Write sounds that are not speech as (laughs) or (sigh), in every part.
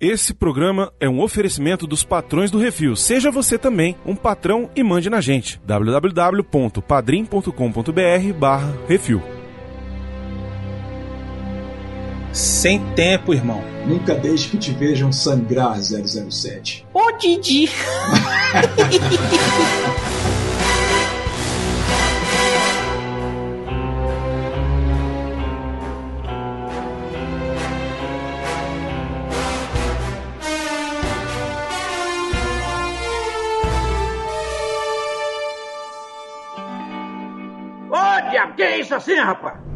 Esse programa é um oferecimento dos patrões do Refil. Seja você também um patrão e mande na gente. www.padrim.com.br barra Refil. Sem tempo, irmão. Nunca deixe que te vejam sangrar 007. Ô, Didi! (laughs) isso assim, rapaz?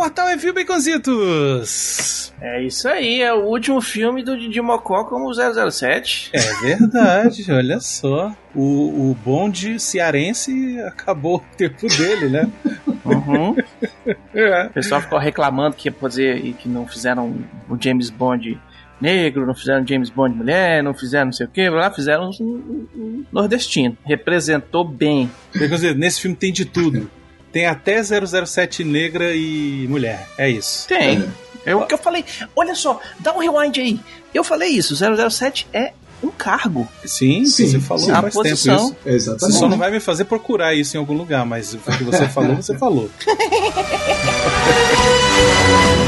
Portal Review Baconzitos. É isso aí, é o último filme do Didi Mocó como 007. É verdade, (laughs) olha só. O, o bonde cearense acabou o tempo dele, né? Uhum. (laughs) É. O pessoal ficou reclamando que ia fazer e que não fizeram o James Bond negro, não fizeram James Bond mulher, não fizeram não sei o que, lá fizeram um, um- um nordestino. Representou bem. Nesse filme tem de tudo. Tem até 007 negra e mulher. É isso. Tem. É o que eu falei. Olha só, dá um rewind aí. Eu falei isso, 007 é um cargo. Sim, Sim, você falou sim. há A mais posição. tempo isso. Você Exatamente. só não vai me fazer procurar isso em algum lugar, mas o que você falou, você falou. (laughs)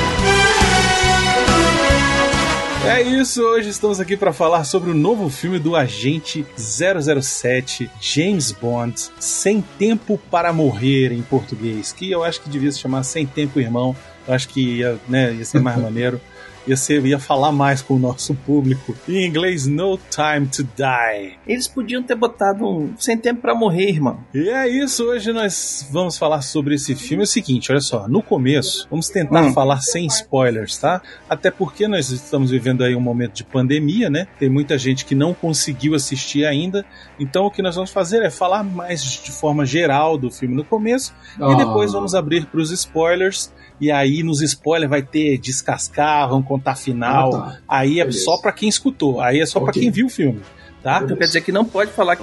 É isso, hoje estamos aqui para falar sobre o novo filme do agente 007 James Bond, Sem Tempo para Morrer em português, que eu acho que devia se chamar Sem Tempo Irmão. Eu acho que ia, né, ia ser mais (laughs) maneiro. Ia, ser, ia falar mais com o nosso público. Em inglês, No Time to Die. Eles podiam ter botado um sem tempo pra morrer, irmão. E é isso, hoje nós vamos falar sobre esse filme. É o seguinte, olha só, no começo, vamos tentar Hum. falar sem spoilers, tá? Até porque nós estamos vivendo aí um momento de pandemia, né? Tem muita gente que não conseguiu assistir ainda. Então o que nós vamos fazer é falar mais de forma geral do filme no começo e Ah. depois vamos abrir para os spoilers. E aí nos spoilers vai ter descascar, vamos contar final. Ah, tá. Aí é Beleza. só pra quem escutou, aí é só pra Ok. quem viu o filme, tá? Então quer dizer que não pode falar que.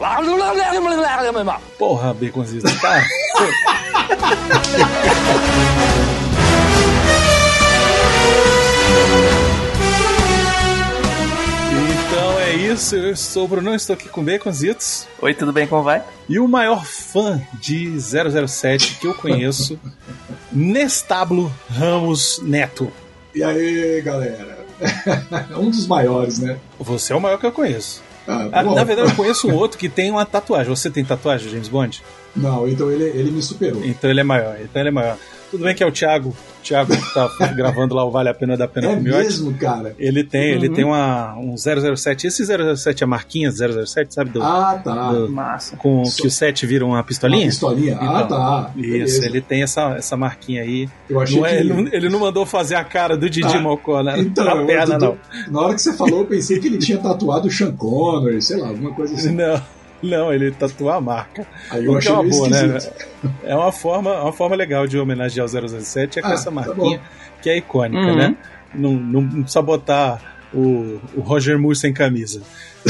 Porra, Baconzito, tá? (laughs) então é isso, eu sou o Bruno, estou aqui com Baconzitos. Oi, tudo bem? Como vai? E o maior fã de 007 que eu conheço, (laughs) Nestablo Ramos Neto. E aí, galera? (laughs) um dos maiores, né? Você é o maior que eu conheço. Ah, Ah, na verdade, eu conheço um (laughs) outro que tem uma tatuagem. Você tem tatuagem, James Bond? Não, então ele, ele me superou. Então ele é maior. Então ele é maior. Tudo bem que é o Thiago. O Thiago que tá gravando lá o Vale a Pena da Pena É com Miotti. mesmo, cara? Ele tem, ele Uhum. tem uma, um 007. Esse 007 é a marquinha 007, sabe? Do, Ah, tá. do- Massa. com que o 7 vira uma Uma pistolinha? pistolinha? ah, Então, tá. Isso, Beleza. ele tem essa, essa marquinha aí. Eu achei Não é- que... ele, não, ele não mandou fazer a cara do Didi Ah, Mocó né? Então, na eu- perna, eu- não. Na hora que você falou, eu pensei que ele tinha tatuado o Sean Connery, sei lá, alguma coisa assim. Não, não, ele tatuou a marca. Aí eu que achei é uma boa, né? É uma forma, uma forma legal de homenagear o 007 é com Ah, essa tá marquinha que é icônica, Uhum. né? Não, não, não precisa botar o, o Roger Moore sem camisa.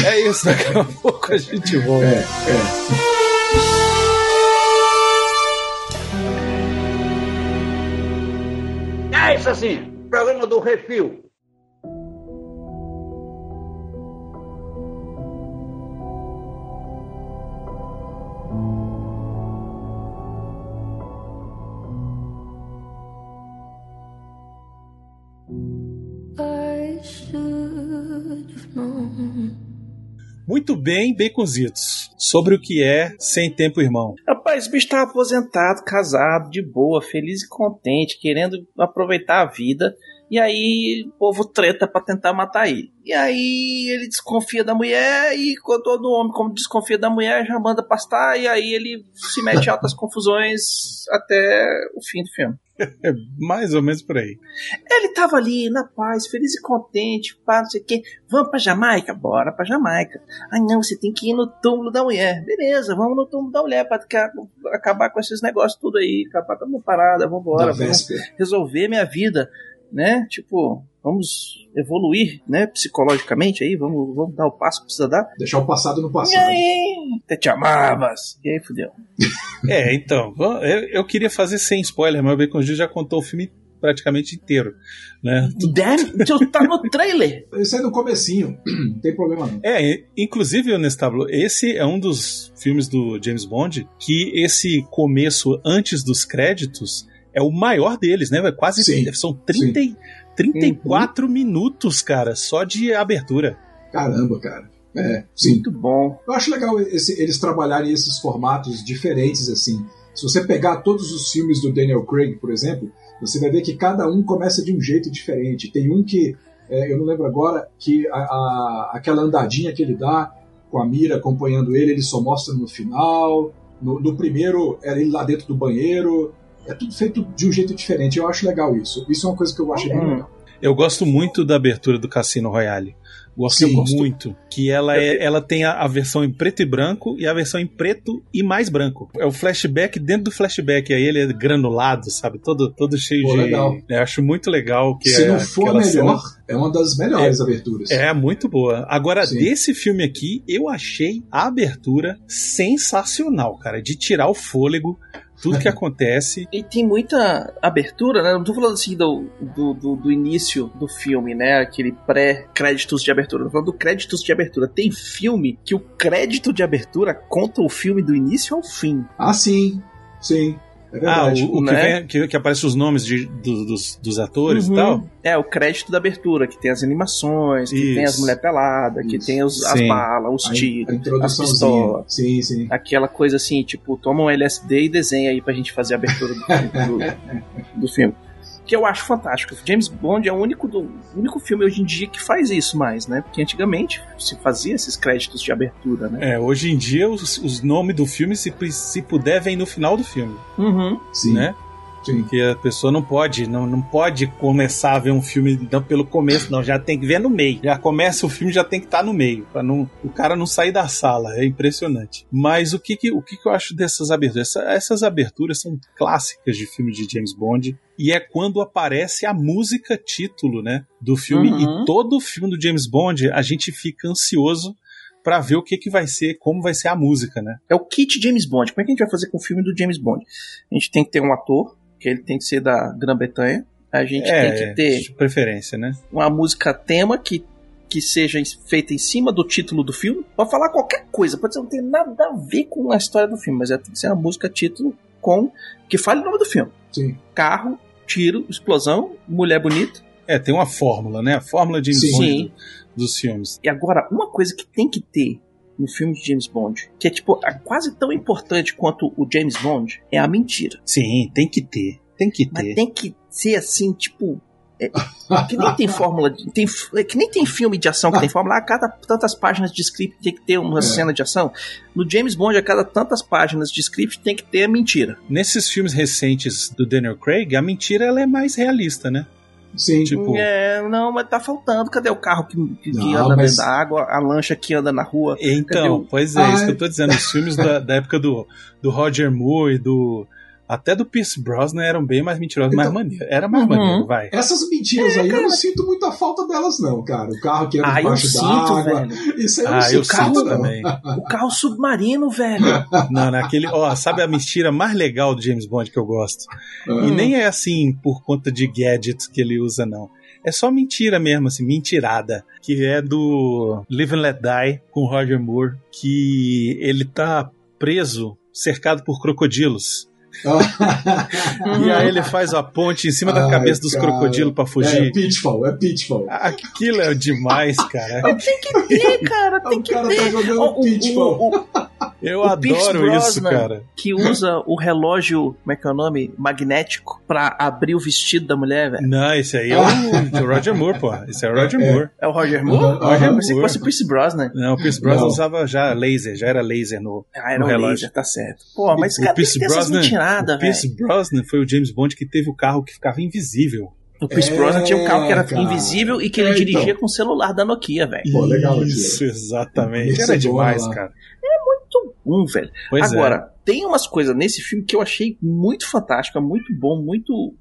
É isso, daqui a (laughs) pouco a gente volta. É, é. É isso assim, programa do Refil. Muito bem, baconzitos. Sobre o que é Sem Tempo Irmão. Rapaz, o bicho tava aposentado, casado, de boa, feliz e contente, querendo aproveitar a vida. E aí o povo treta pra tentar matar ele. E aí ele desconfia da mulher e quando todo homem, como desconfia da mulher, já manda pastar e aí ele se mete em altas (laughs) confusões até o fim do filme. É mais ou menos por aí. Ele tava ali na paz, feliz e contente, pá, não sei o quê. Vamos pra Jamaica? Bora pra Jamaica. Ai não, você tem que ir no túmulo da mulher. Beleza, vamos no túmulo da mulher pra ca- acabar com esses negócios tudo aí, acabar com a minha parada, vambora, vamos resolver minha vida, né? Tipo, vamos evoluir, né, psicologicamente aí, vamos, vamos dar o passo que precisa dar. Deixar o passado no E passado. aí, até te amavas. E aí, fudeu. (laughs) É, então, eu, eu queria fazer sem spoiler, mas o Bacon Gil já contou o filme praticamente inteiro, né? Damn, tu tá no trailer. (laughs) Isso aí no comecinho, (clears throat) não tem problema não. É, e- inclusive, Nestablo, esse é um dos filmes do James Bond que esse começo antes dos créditos é o maior deles, né? Quase Sim, são 30, e- 34 minutos, cara, só de abertura. Caramba, cara. É, sim. Muito bom. Eu acho legal esse- eles trabalharem esses formatos diferentes assim. Se você pegar todos os filmes do Daniel Craig, por exemplo, você vai ver que cada um começa de um jeito diferente. Tem um que, é, eu não lembro agora, que a, a- aquela andadinha que ele dá com a mira acompanhando ele, ele só mostra no final. No, no primeiro, era ele lá dentro do banheiro. É tudo feito de um jeito diferente. Eu acho legal isso. Isso é uma coisa que eu achei bem Hum. legal. Eu gosto muito da abertura do Cassino Royale. Gosto Sim, gosto. muito. Que ela, é, ela tem a, a versão em preto e branco e a versão em preto e mais branco. É o flashback dentro do flashback. Aí ele é granulado, sabe? Todo, todo cheio Pô, de. legal. Eu acho muito legal que Se é não for melhor, cena- é uma das melhores aberturas. É, muito boa. Agora, Sim. desse filme aqui, eu achei a abertura sensacional, cara. De tirar o fôlego, tudo que acontece. E tem muita abertura, né? Não tô falando assim do, do, do, do início do filme, né? Aquele pré-créditos de abertura. Tô falando do créditos de abertura. Tem filme que o crédito de abertura conta o filme do início ao fim. Ah, sim. Sim. É Ah, verdade. o, o que, né? vem, que, que aparece os nomes de, do- dos, dos atores Uhum. e tal. É, o crédito da abertura, que tem as animações, que Isso. tem as mulheres peladas, que tem os, as balas, os tiros, a as pistolas. Sim, sim. Aquela coisa assim, tipo, toma um LSD e desenha aí pra gente fazer a abertura do, do, do filme. Que eu acho fantástico. James Bond é o único, do, único filme hoje em dia que faz isso mais, né? Porque antigamente se fazia esses créditos de abertura, né? É, hoje em dia, os, os nomes do filme, se, se puder, vem no final do filme, Uhum. Sim. né? Sim. Porque a pessoa não pode, não, não pode começar a ver um filme não pelo começo, não. Já tem que ver no meio. Já começa o filme, já tem que estar no meio, para não o cara não sair da sala. É impressionante. Mas o que que, o que, que eu acho dessas aberturas? Essa- essas aberturas são clássicas de filme de James Bond. E é quando aparece a música título, né, do filme. Uhum. E todo o filme do James Bond, a gente fica ansioso para ver o que que vai ser, como vai ser a música, né? É o kit James Bond. Como é que a gente vai fazer com o filme do James Bond? A gente tem que ter um ator, que ele tem que ser da Grã-Bretanha. A gente é, tem que ter de preferência, né? uma música tema que, que seja feita em cima do título do filme. Pode falar qualquer coisa, pode ser, não ter nada a ver com a história do filme, mas é, tem que ser uma música título com que fale o nome do filme. Sim. Carro, tiro, explosão, mulher bonita. É, tem uma fórmula, né? A fórmula de Sim. Bond Sim. do- dos filmes. E agora, uma coisa que tem que ter no filme de James Bond, que é tipo é quase tão importante quanto o James Bond, é a mentira. Sim, tem que ter. Tem que Mas ter. tem que ser assim, tipo. é, que nem tem fórmula. Tem, é que nem tem filme de ação que tem fórmula. A cada tantas páginas de script tem que ter uma É. cena de ação. No James Bond, a cada tantas páginas de script tem que ter a mentira. Nesses filmes recentes do Daniel Craig, a mentira ela é mais realista, né? Sim. Tipo, É, não, mas tá faltando. Cadê o carro que, que- que Não, anda mas- dentro da água, a lancha que anda na rua? Então, o- pois é, Ah, isso que é. eu tô dizendo. Os filmes da, da época do, do Roger Moore e do. Até do Pierce Brosnan eram bem mais mentirosos, mais Então- maneiro. Era mais Uhum. maneiro, vai. Essas mentiras É, aí eu não sinto muita falta delas, não, cara. O carro que anda Ah, eu debaixo sinto, d'água. velho. Isso aí eu Ah, não eu sinto sinto não. também. (laughs) O carro submarino, velho. Não, naquele. Ó, sabe a mentira mais legal do James Bond que eu gosto? Ah, E nem é assim por conta de gadgets que ele usa, não. É só mentira mesmo, assim, mentirada. Que é do Live and Let Die com Roger Moore. Que ele tá preso, cercado por crocodilos. E aí ele faz a ponte em cima da Ai, cabeça dos cara. crocodilos pra é fugir. Pitfall, é Pitfall. Aquilo é demais, cara. tem que ter, cara. Tem (laughs) o que cara ter. tá jogando o- Pitfall. o- o- Eu O Pierce adoro isso, Brosnan. cara. que usa o relógio, como é que é o nome? Magnético, pra abrir o vestido da mulher, velho. Não, esse aí é o, o Roger Moore, pô. Esse é o Roger É. Moore. É o Roger Moore? Aham, Roger. Moore. Você fosse o Pierce Brosnan. Não, o Pierce Brosnan Não. usava já laser, já era laser no, Ah, era no um relógio. laser, tá certo. Pô, mas o cara, Pierce Brosnan, mentiradas, o Pierce. Brosnan foi o James Bond que teve o carro que ficava invisível. O Pierce É, Brosnan tinha um carro que era cara. invisível e que ele É, dirigia então. com o celular da Nokia, velho. Pô, legal aquilo. Isso, exatamente. Esse Era é demais, lá. cara. Velho. Pois é. Agora, tem umas coisas nesse filme que eu achei muito fantástica, muito bom, muito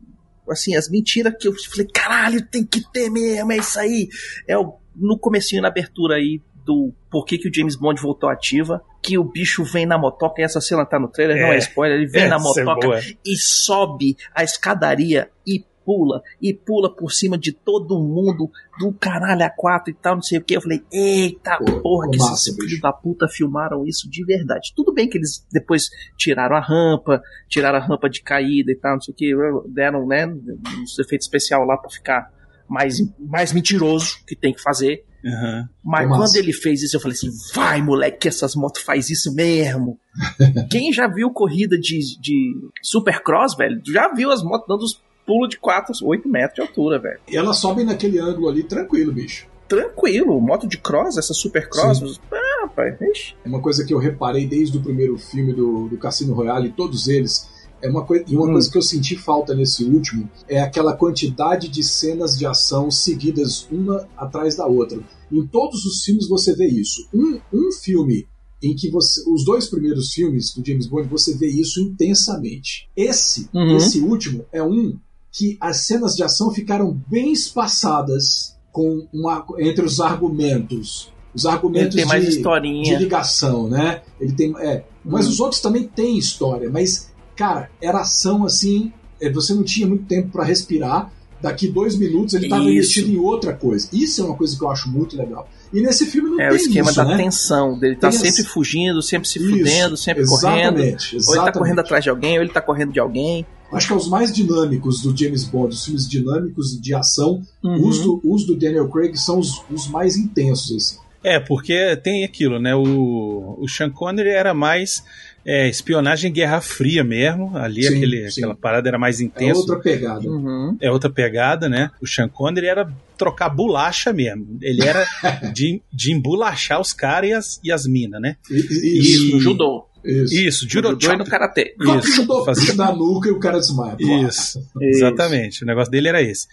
assim, as mentiras que eu falei, caralho, tem que ter mesmo, é isso aí. É o, no comecinho, na abertura aí, do por que, que o James Bond voltou ativa, que o bicho vem na motoca, e essa cena tá no trailer, não é spoiler, ele vem (laughs) na é motoca boa. e sobe a escadaria e pula, e pula por cima de todo mundo, do caralho a quatro e tal, não sei o que. Eu falei, eita Pô, porra, que esses filhos da puta filmaram isso de verdade. Tudo bem que eles depois tiraram a rampa, tiraram a rampa de caída e tal, não sei o que, deram, né, uns efeitos especial lá pra ficar mais, mais mentiroso, que tem que fazer. Aham. Mas Massa. quando ele fez isso, eu falei assim: vai, moleque, que essas motos faz isso mesmo. (laughs) Quem já viu corrida de, de Supercross, velho, já viu as motos dando os pulos de 4, 8 metros de altura, velho. E elas sobem naquele ângulo ali tranquilo, bicho. Tranquilo, moto de cross, essa Supercross, Sim. ah, rapaz, ixi. É uma coisa que eu reparei desde o primeiro filme do, do Cassino Royale, todos eles. É uma coisa, e uma Hum. coisa que eu senti falta nesse último é aquela quantidade de cenas de ação seguidas uma atrás da outra. Em todos os filmes você vê isso. Um, um filme em que você. Os dois primeiros filmes do James Bond você vê isso intensamente. Esse, Uhum. esse último, é um que as cenas de ação ficaram bem espaçadas com uma, entre os argumentos. Os argumentos Tem mais de, de ligação, né? Ele tem, é, mas Hum. os outros também têm história, mas cara, era ação assim, é, você não tinha muito tempo para respirar. Daqui dois minutos ele estava Isso. investido em outra coisa. Isso é uma coisa que eu acho muito legal. E nesse filme não É tem o esquema isso, da né? tensão, dele tá Tem sempre essa- fugindo, sempre se Isso, fudendo, sempre correndo. Exatamente, Ou ele tá exatamente. correndo atrás de alguém, ou ele tá correndo de alguém. Acho que é os mais dinâmicos do James Bond, os filmes dinâmicos de ação. Uhum. Os, do, os do Daniel Craig são os, os mais intensos, assim. É, porque tem aquilo, né? O, o Sean Connery era mais é, espionagem Guerra Fria mesmo. Ali Sim, aquele, sim. aquela parada era mais É intensa. outra pegada. Uhum. é outra pegada, né? O Sean Connery era trocar bolacha mesmo. Ele era (laughs) de, de embolachar os caras e as, e as minas, né? E- e- Isso, Isso, no judô. Isso. Isso, No judô e no karatê. Isso, judô, fazia- na nuca e o cara desmaia. Pô, Isso, exatamente. O negócio dele era esse.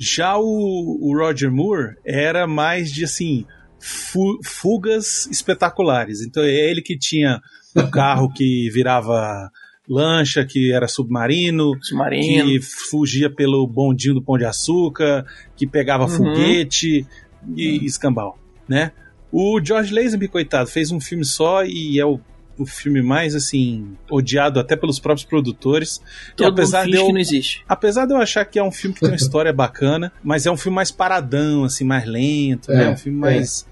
Já o, o Roger Moore era mais de assim fu- fugas espetaculares. Então é ele que tinha o (laughs) carro que virava lancha, que era submarino, Submarino. que fugia pelo bondinho do Pão de Açúcar, que pegava Uhum. foguete e escambau, né? O George Lazenby, coitado, fez um filme só e é o, o filme mais, assim, odiado até pelos próprios produtores. E Todo apesar mundo de eu, que não existe. apesar de eu achar que é um filme que tem uma história bacana, mas é um filme mais paradão, assim, mais lento, né? É, Um filme é. mais,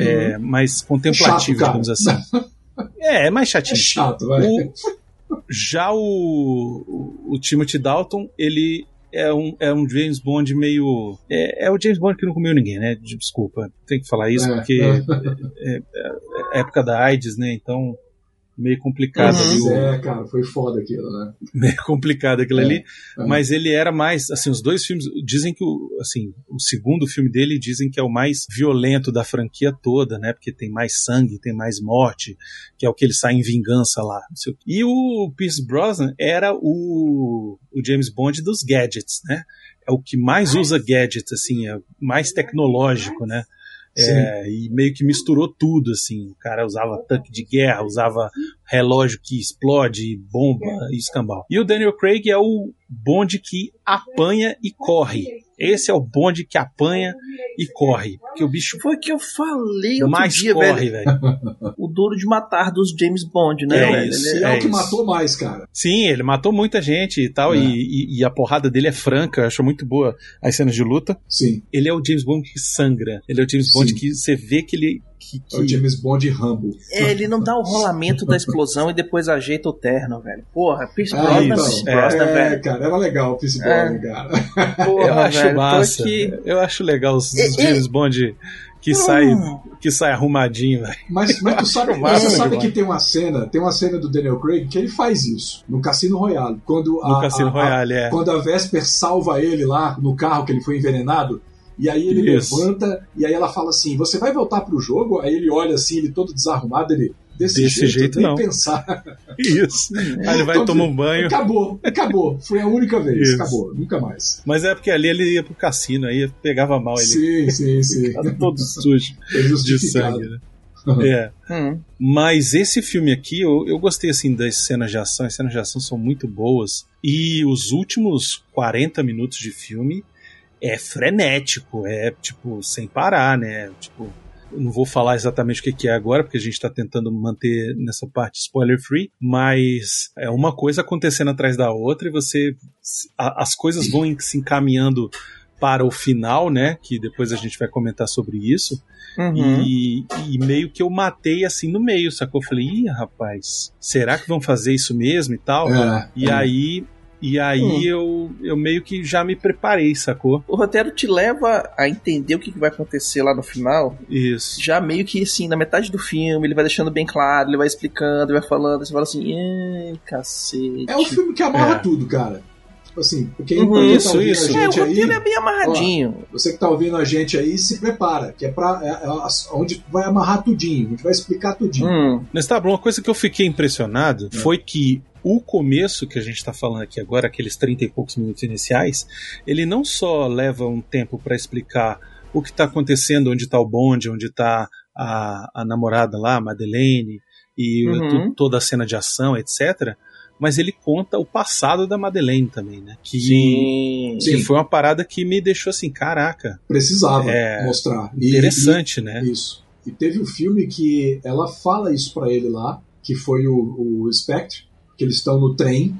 é, mais contemplativo, Chato, digamos assim. É, é mais É chatinho. chato, vai. O- já o, o, o Timothy Dalton, ele é um, é um James Bond meio. É, é o James Bond que não comeu ninguém, né? Desculpa, tem que falar isso, É, porque (laughs) é. é, é época da AIDS, né? Então, meio complicado Uhum. ali. É, cara, foi foda aquilo, né? (laughs) meio complicado aquilo É, ali, é. mas ele era mais, assim, os dois filmes, dizem que o, assim, o segundo filme dele dizem que é o mais violento da franquia toda, né, porque tem mais sangue, tem mais morte, que é o que ele sai em vingança lá. o. E o Pierce Brosnan era o, o James Bond dos gadgets, né, é o que mais usa gadgets, assim, é mais tecnológico, né, é, e meio que misturou tudo, assim. O cara usava tanque de guerra, usava relógio que explode, bomba e escambau. E o Daniel Craig é o bonde que apanha e corre. Esse é o bonde que apanha e corre. Porque o bicho Foi o que eu falei outro mais dia, corre, velho. velho. O duro de matar dos James Bond, né, É velho? isso. Ele E é, É o que isso. matou mais, cara. Sim, ele matou muita gente e tal, É. e, e- e a porrada dele é franca, eu acho muito boa as cenas de luta. Sim. Ele é o James Bond que sangra. Ele é o James Bond Sim. que você vê que ele. Que, É o que- James Bond Rambo. É, ele não dá o rolamento da explosão e depois ajeita o terno, velho. Porra, Pierce Ah, Brosnan, então, é, Brosnan, é, velho. cara, era legal o Pierce É. Brosnan, cara. Porra, eu acho velho, massa. aqui- Eu acho legal os, os James Bond que sai, que sai arrumadinho, velho. Mas, mas tu (laughs) sabe, massa você sabe que tem uma cena, tem uma cena do Daniel Craig que ele faz isso no Cassino Royale, quando No a, Cassino a- a- Royale, é. quando a Vesper salva ele lá no carro que ele foi envenenado. E aí ele Isso. levanta e aí ela fala assim: "Você vai voltar pro jogo?" Aí ele olha assim, ele todo desarrumado, ele desse, Desse jeito, jeito, nem não. pensar. (laughs) Isso. Aí ele vai Então, tomar um banho. Acabou, acabou. Foi a única vez, Isso. acabou, nunca mais. Mas é porque ali ele ia pro cassino, aí pegava mal ele. Sim, sim, (laughs) sim. Todo sujo É de sangue, né? é. (laughs) Hum. Mas esse filme aqui, eu, eu gostei assim das cenas de ação, as cenas de ação são muito boas. E os últimos 40 minutos de filme é frenético, é tipo, sem parar, né? Tipo, não vou falar exatamente o que é agora, porque a gente está tentando manter nessa parte spoiler free, mas é uma coisa acontecendo atrás da outra e você. as coisas vão se encaminhando para o final, né? Que depois a gente vai comentar sobre isso. Uhum. E, e, meio que eu matei assim no meio, sacou? Eu falei, ih, rapaz, será que vão fazer isso mesmo e tal? É, e é. aí e aí hum. eu, eu meio que já me preparei, sacou? O roteiro te leva a entender o que vai acontecer lá no final. Isso. Já meio que assim, na metade do filme, ele vai deixando bem claro, ele vai explicando, ele vai falando, você fala assim, cacete. É um filme que amarra é. tudo, cara. Tipo assim, porque uhum, tá isso, isso. é, o roteiro aí, é bem amarradinho. Ó, você que tá ouvindo a gente aí, se prepara, que é pra é, é, onde vai amarrar tudinho, a gente vai explicar tudinho. Hum. Mas tá, uma coisa que eu fiquei impressionado é. foi que o começo que a gente está falando aqui agora, aqueles 30 e poucos minutos iniciais, ele não só leva um tempo para explicar o que está acontecendo, onde está o bonde, onde está a, a, namorada lá, a Madeleine, e uhum. toda a cena de ação, etc. Mas ele conta o passado da Madeleine também, né? Que, sim, que sim. foi uma parada que me deixou assim, caraca. Precisava é, mostrar. interessante, e, né? Isso. E teve um filme que ela fala isso para ele lá, que foi o, o Spectre, que eles estão no trem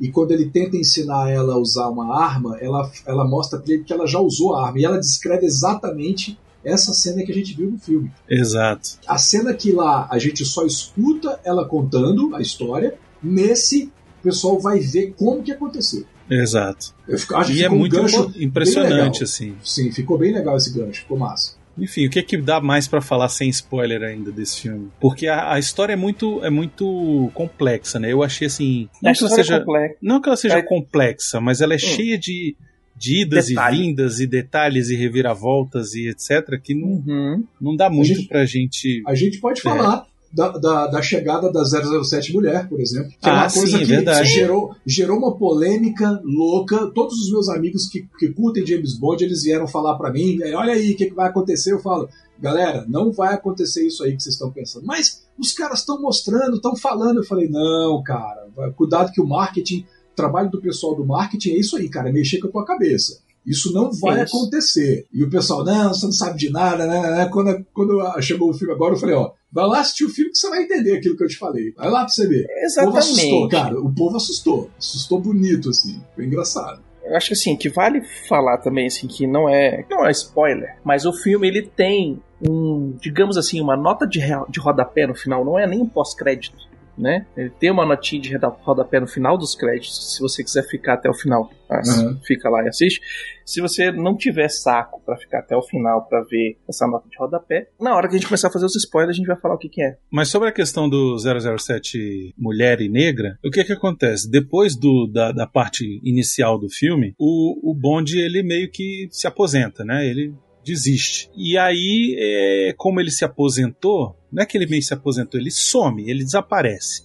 e quando ele tenta ensinar ela a usar uma arma, ela, ela mostra para ele que ela já usou a arma e ela descreve exatamente essa cena que a gente viu no filme. Exato. A cena que lá a gente só escuta ela contando a história, nesse o pessoal vai ver como que aconteceu. Exato. Eu acho e é um muito impressionante assim. Sim, ficou bem legal esse gancho, ficou massa. Enfim, o que é que dá mais para falar sem spoiler ainda desse filme? Porque a, a, história é muito, é muito complexa, né? Eu achei assim. Não, que ela, seja, é não que ela seja é... complexa, mas ela é hum. cheia de, de idas Detalhe. e vindas e detalhes e reviravoltas e etc. que não, uhum. não dá muito a gente, pra gente. A gente pode é. falar da, da, da, chegada da 007 Mulher, por exemplo. Que ah, é uma coisa sim, que verdade. gerou, gerou uma polêmica louca. Todos os meus amigos que, que curtem James Bond, eles vieram falar para mim, olha aí, o que, que vai acontecer? Eu falo, galera, não vai acontecer isso aí que vocês estão pensando. Mas os caras estão mostrando, estão falando. Eu falei, não, cara, cuidado que o marketing, o trabalho do pessoal do marketing é isso aí, cara, é mexer com a tua cabeça. Isso não vai isso. acontecer. E o pessoal, não, você não sabe de nada, né? Quando, quando chegou o filme agora, eu falei, ó, vai lá assistir o filme que você vai entender aquilo que eu te falei. Vai lá pra você ver. Exatamente. O povo assustou, cara. O povo assustou. Assustou bonito, assim. Foi engraçado. Eu acho que assim, que vale falar também, assim, que não é. Não é spoiler, mas o filme ele tem um, digamos assim, uma nota de, de rodapé no final, não é nem um pós-crédito né? Ele tem uma notinha de rodapé no final dos créditos, se você quiser ficar até o final. Uhum. Fica lá e assiste. Se você não tiver saco para ficar até o final para ver essa nota de rodapé, na hora que a gente começar a fazer os spoilers, a gente vai falar o que, que é. Mas sobre a questão do 007 mulher e negra, o que que acontece? Depois do, da, da parte inicial do filme, o, o Bond ele meio que se aposenta, né? Ele desiste. E aí, é, como ele se aposentou, não é que ele meio se aposentou, ele some, ele desaparece.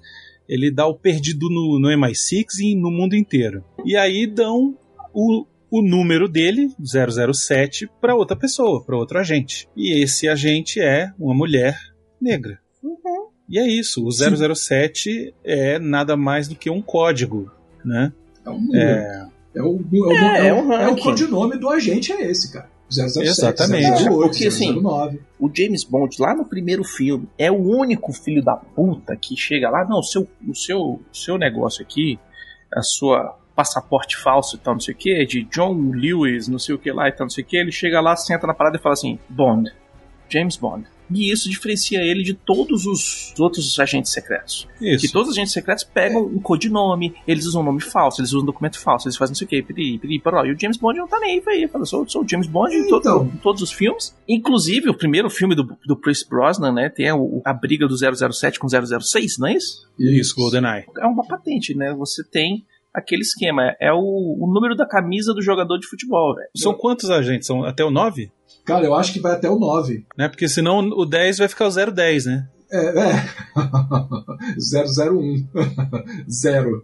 Ele dá o perdido no, no MI6 e no mundo inteiro. E aí dão o, o número dele, 007, para outra pessoa, para outro agente. E esse agente é uma mulher negra. Uhum. E é isso, o 007 Sim. é nada mais do que um código, né? É um é, é, o, é, o, é, é, o, é o codinome do agente é esse, cara. 007, Exatamente. 008, Porque, assim, 009. o James Bond, lá no primeiro filme, é o único filho da puta que chega lá, não, o seu, o seu, seu negócio aqui, a sua passaporte falso e tal, não sei o que, de John Lewis, não sei o que lá e tal, não sei o que, ele chega lá, senta na parada e fala assim, Bond, James Bond. E isso diferencia ele de todos os outros agentes secretos. Isso. Que todos os agentes secretos pegam um codinome, eles usam um nome falso, eles usam um documento falso, eles fazem não sei o que, pedi, pedi. E o James Bond não tá nem aí, velho. Fala, sou, sou o James Bond em, todo, em, todos os filmes. Inclusive, o primeiro filme do, do Chris Brosnan, né, tem a, a briga do 007 com 006, não é isso? Isso, GoldenEye. É uma patente, né? Você tem aquele esquema. É o, o número da camisa do jogador de futebol, velho. São quantos agentes? São até o 9? Cara, eu acho que vai até o 9. Né? Porque senão o 10 vai ficar o 010, né? É, é. 001. (laughs) Zero.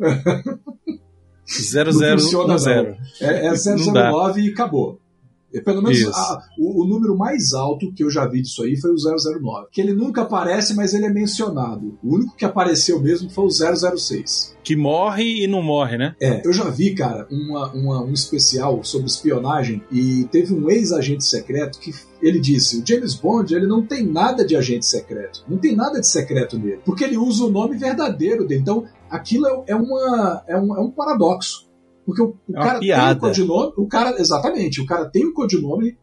001. (laughs) É, é 009 e acabou. Pelo menos a, o, o, número mais alto que eu já vi disso aí foi o 009. Que ele nunca aparece, mas ele é mencionado. O único que apareceu mesmo foi o 006. Que morre e não morre, né? É, eu já vi, cara, uma, uma, um especial sobre espionagem e teve um ex-agente secreto que ele disse: o James Bond ele não tem nada de agente secreto, não tem nada de secreto nele, porque ele usa o nome verdadeiro dele. Então, aquilo é, é uma, é, um, é um paradoxo. Porque o, o é cara piada. tem o codinome, o cara, exatamente, o cara tem o codinome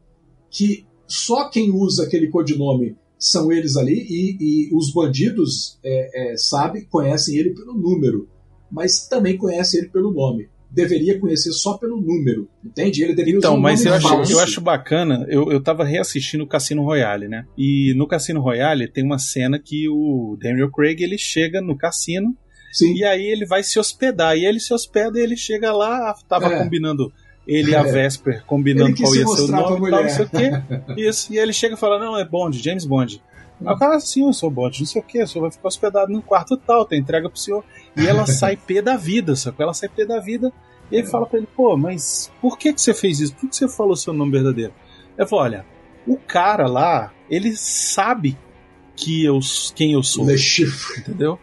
que só quem usa aquele codinome são eles ali e, e os bandidos é, é, sabem, conhecem ele pelo número, mas também conhecem ele pelo nome. Deveria conhecer só pelo número, entende? Ele deveria então, usar um mas eu acho, eu acho bacana. Eu, eu tava reassistindo o Cassino Royale, né? E no Cassino Royale tem uma cena que o Daniel Craig ele chega no cassino Sim. E aí ele vai se hospedar. E ele se hospeda e ele chega lá, tava é. combinando ele e a é. Vesper combinando qual ia ser o nome e tal, não sei o quê. Isso. E ele chega e fala: Não, é Bond, James Bond. Aí o cara, sim, eu sou Bond, não sei o que, o senhor vai ficar hospedado no quarto tal, tem entrega pro senhor. E ela (laughs) sai pé da vida, sacou? Ela sai pé da vida e ele fala pra ele, pô, mas por que, que você fez isso? Por que você falou seu nome verdadeiro? Eu falo, olha, o cara lá, ele sabe que eu, quem eu sou. Le Chiffre. Entendeu?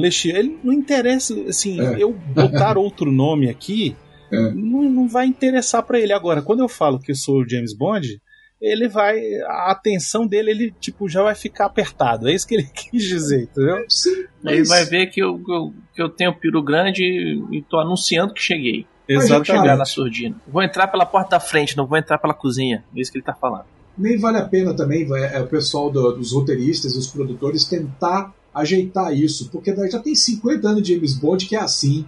Le Chiffre. Ele não interessa, assim, é. eu botar (laughs) outro nome aqui é. não, não vai interessar para ele. Agora, quando eu falo que eu sou o James Bond, ele vai. A atenção dele, ele tipo, já vai ficar apertado. É isso que ele (laughs) quis dizer, entendeu? Sim. Mas... Ele vai ver que eu, que eu, que eu tenho piro grande e tô anunciando que cheguei. Exatamente. Vou chegar na surdina. Vou entrar pela porta da frente, não vou entrar pela cozinha. É isso que ele tá falando nem vale a pena também é, o pessoal do, dos roteiristas e os produtores tentar ajeitar isso, porque já tem 50 anos de James Bond que é assim.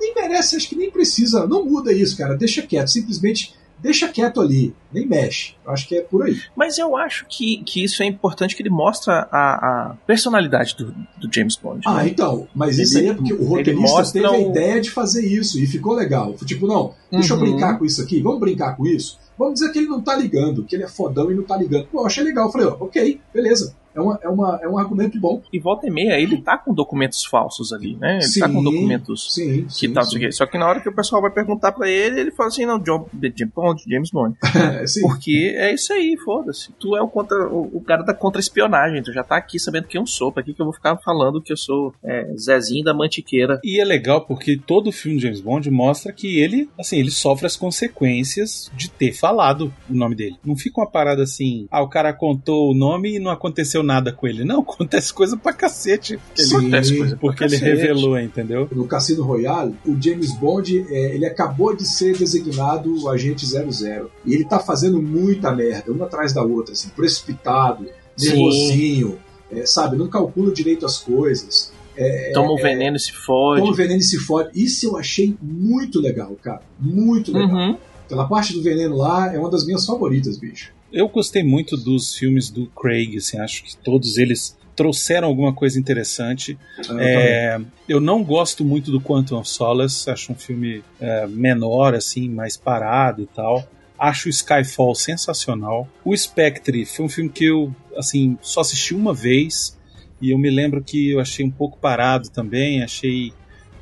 Nem merece, acho que nem precisa, não muda isso, cara, deixa quieto, simplesmente deixa quieto ali, nem mexe. Eu acho que é por aí. Mas eu acho que, que isso é importante, que ele mostra a, a personalidade do, do, James Bond. Ah, né? então, mas isso aí é porque o roteirista teve a ideia de fazer isso e ficou legal. Tipo, não, deixa uhum. eu brincar com isso aqui, vamos brincar com isso. Vamos dizer que ele não tá ligando, que ele é fodão e não tá ligando. Pô, eu achei legal. Eu falei, ó, ok, beleza é, uma, é, uma, é um argumento bom. E volta e meia, ele tá com documentos falsos ali, né? Ele sim, tá com documentos sim, que sim, tal, sim. Só que na hora que o pessoal vai perguntar para ele, ele fala assim, não, John, James Bond, James Bond. (laughs) Porque é isso aí, foda-se. Tu é o, contra, o, o cara da contra-espionagem, tu já tá aqui sabendo quem eu sou, pra que, que eu vou ficar falando que eu sou é, Zezinho da Mantiqueira. E é legal porque todo filme de James Bond mostra que ele, assim, ele sofre as consequências de ter falado o nome dele. Não fica uma parada assim, ah, o cara contou o nome e não aconteceu nada com ele. Não, (laughs) acontece coisa pra cacete. Sim, acontece coisa porque ele revelou, entendeu? No Cassino Royale, o James Bond, é, ele acabou de ser designado o agente 00. E ele tá fazendo muita merda, uma atrás da outra, assim, precipitado, nervosinho, é, sabe? Não calcula direito as coisas. É, toma o é, veneno e se fode. Toma o veneno e se fode. Isso eu achei muito legal, cara. Muito legal. Uhum. Aquela parte do veneno lá é uma das minhas favoritas, bicho eu gostei muito dos filmes do Craig, assim, acho que todos eles trouxeram alguma coisa interessante. Eu, é, eu não gosto muito do Quantum of Solace, acho um filme é, menor, assim, mais parado e tal. Acho o Skyfall sensacional. O Spectre foi um filme que eu, assim, só assisti uma vez e eu me lembro que eu achei um pouco parado também, achei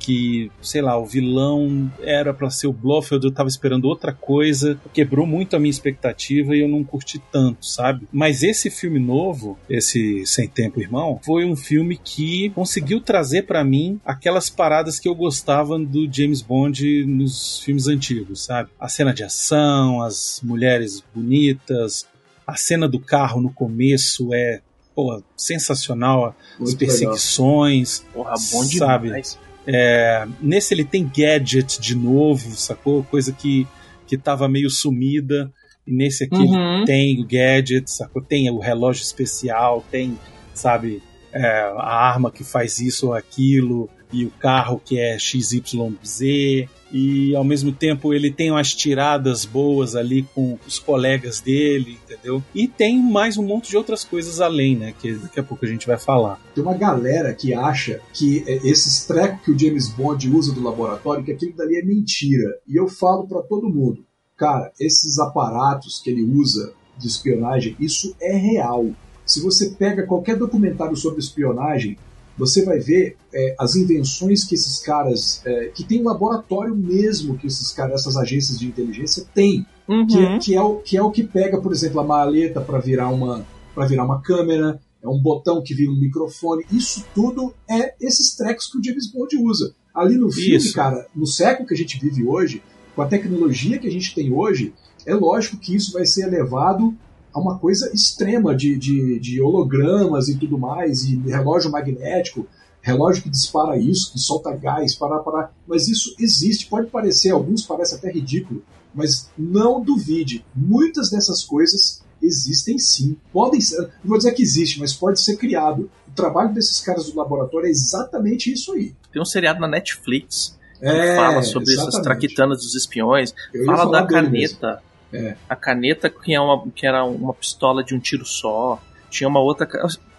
que, sei lá, o vilão era para ser o Blofeld, eu tava esperando outra coisa, quebrou muito a minha expectativa e eu não curti tanto, sabe? Mas esse filme novo, esse Sem Tempo Irmão, foi um filme que conseguiu trazer para mim aquelas paradas que eu gostava do James Bond nos filmes antigos, sabe? A cena de ação, as mulheres bonitas, a cena do carro no começo é Porra, sensacional. Muito as perseguições. Legal. Porra, bom sabe? É, nesse ele tem gadget de novo, sacou? Coisa que, que tava meio sumida. E nesse aqui uhum. ele tem o gadget, sacou? Tem o relógio especial, tem, sabe, é, a arma que faz isso ou aquilo e o carro que é XYZ, e ao mesmo tempo ele tem umas tiradas boas ali com os colegas dele, entendeu? E tem mais um monte de outras coisas além, né? Que daqui a pouco a gente vai falar. Tem uma galera que acha que é, esses trecos que o James Bond usa do laboratório, que aquilo dali é mentira. E eu falo para todo mundo, cara, esses aparatos que ele usa de espionagem, isso é real. Se você pega qualquer documentário sobre espionagem, você vai ver é, as invenções que esses caras, é, que tem um laboratório mesmo que esses caras, essas agências de inteligência têm. uhum. que, que, é o, que é o que pega, por exemplo, a maleta para virar uma para virar uma câmera, é um botão que vira um microfone. Isso tudo é esses trecos que o James Bond usa. Ali no filme, Isso. cara, no século que a gente vive hoje, com a tecnologia que a gente tem hoje, é lógico que isso vai ser elevado a uma coisa extrema de, de, de hologramas e tudo mais, e relógio magnético, relógio que dispara isso, que solta gás, para, para. Mas isso existe, pode parecer, alguns parece até ridículo, mas não duvide, muitas dessas coisas existem sim. Podem ser, não vou dizer que existe, mas pode ser criado. O trabalho desses caras do laboratório é exatamente isso aí. Tem um seriado na Netflix que é, fala sobre exatamente. essas traquitanas dos espiões, fala da caneta. É. A caneta que, é uma, que era uma pistola de um tiro só. Tinha uma outra.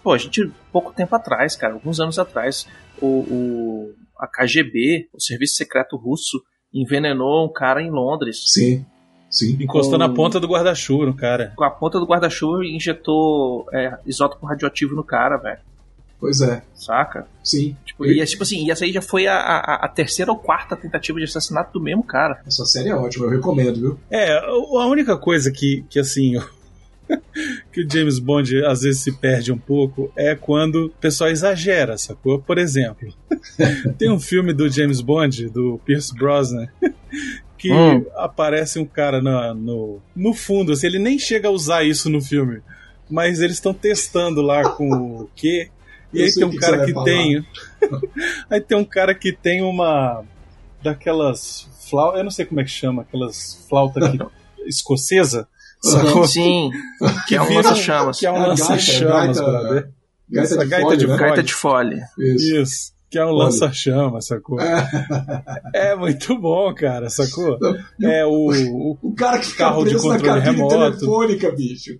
Pô, a gente, pouco tempo atrás, cara, alguns anos atrás, o, o a KGB, o Serviço Secreto Russo, envenenou um cara em Londres. Sim. Sim. Encostou com... na ponta do guarda-chuva, cara. Com a ponta do guarda-chuva injetou é, isótopo radioativo no cara, velho. Pois é. Saca? Sim. Tipo, e, é, tipo assim, e essa aí já foi a, a, a, terceira ou quarta tentativa de assassinato do mesmo cara. Essa série é ótima, eu recomendo, viu? É, a única coisa que, que assim, (laughs) que o James Bond às vezes se perde um pouco é quando o pessoal exagera, sacou? Por exemplo, (laughs) tem um filme do James Bond, do Pierce Brosnan, (laughs) que hum. aparece um cara no, no, no fundo, assim, ele nem chega a usar isso no filme, mas eles estão testando lá com o quê? E aí tem um que cara que, que tem. (laughs) aí tem um cara que tem uma. Daquelas flautas. Eu não sei como é que chama, aquelas flautas (laughs) escocesa. Sacou? Sim, que é um lança-chamas. Que é um é lança-chamas, gaita, gaita, gaita, de, gaita, de, gaita de folha. Isso. Isso que é um lança-chama, sacou? É. (laughs) é. muito bom, cara, sacou? É o, o, o cara que carro de controle remoto. telefônica, bicho.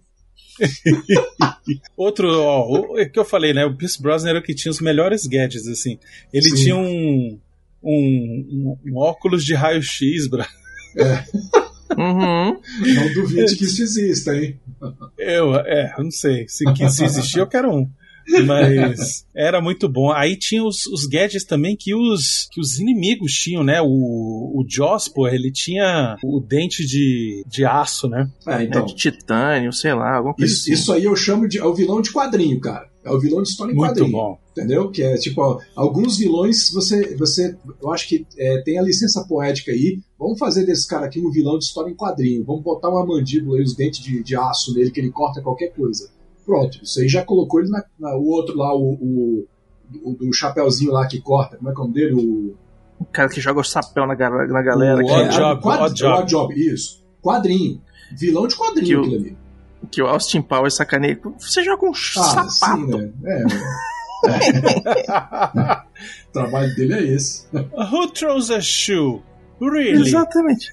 (laughs) Outro, ó, o que eu falei, né? O Pierce Brosnan era o que tinha os melhores gadgets, assim. Ele Sim. tinha um, um, um, óculos de raio-x, bra. É. Uhum. Não duvide que isso exista, hein? Eu, é, eu não sei. Se, que, se existir, eu quero um. Mas era muito bom. Aí tinha os, os gadgets também que os, que os inimigos tinham, né? O, o Joss, pô, ele tinha o dente de, de aço, né? É, então. É, de titânio, sei lá, alguma coisa isso, assim. Isso aí eu chamo de. É o vilão de quadrinho, cara. É o vilão de história em quadrinho. Muito bom. Entendeu? Que é tipo, ó, alguns vilões você, você. Eu acho que é, tem a licença poética aí. Vamos fazer desse cara aqui um vilão de história em quadrinho. Vamos botar uma mandíbula e os dentes de, de aço nele que ele corta qualquer coisa. Pronto, isso aí já colocou ele na, na o outro lá, o, o, o, do chapéuzinho lá que corta, como é que é o nome dele? O, o cara que joga o chapéu na, na galera. O Odd, é, Job, quad, Odd Job. Odd Job, isso. Quadrinho. Vilão de quadrinho que aquilo ali. Que o Austin Powers sacaneia. Você joga um ah, sapato. Sim, né? É. (laughs) o trabalho dele é esse. Who throws a shoe? Really? Exatamente.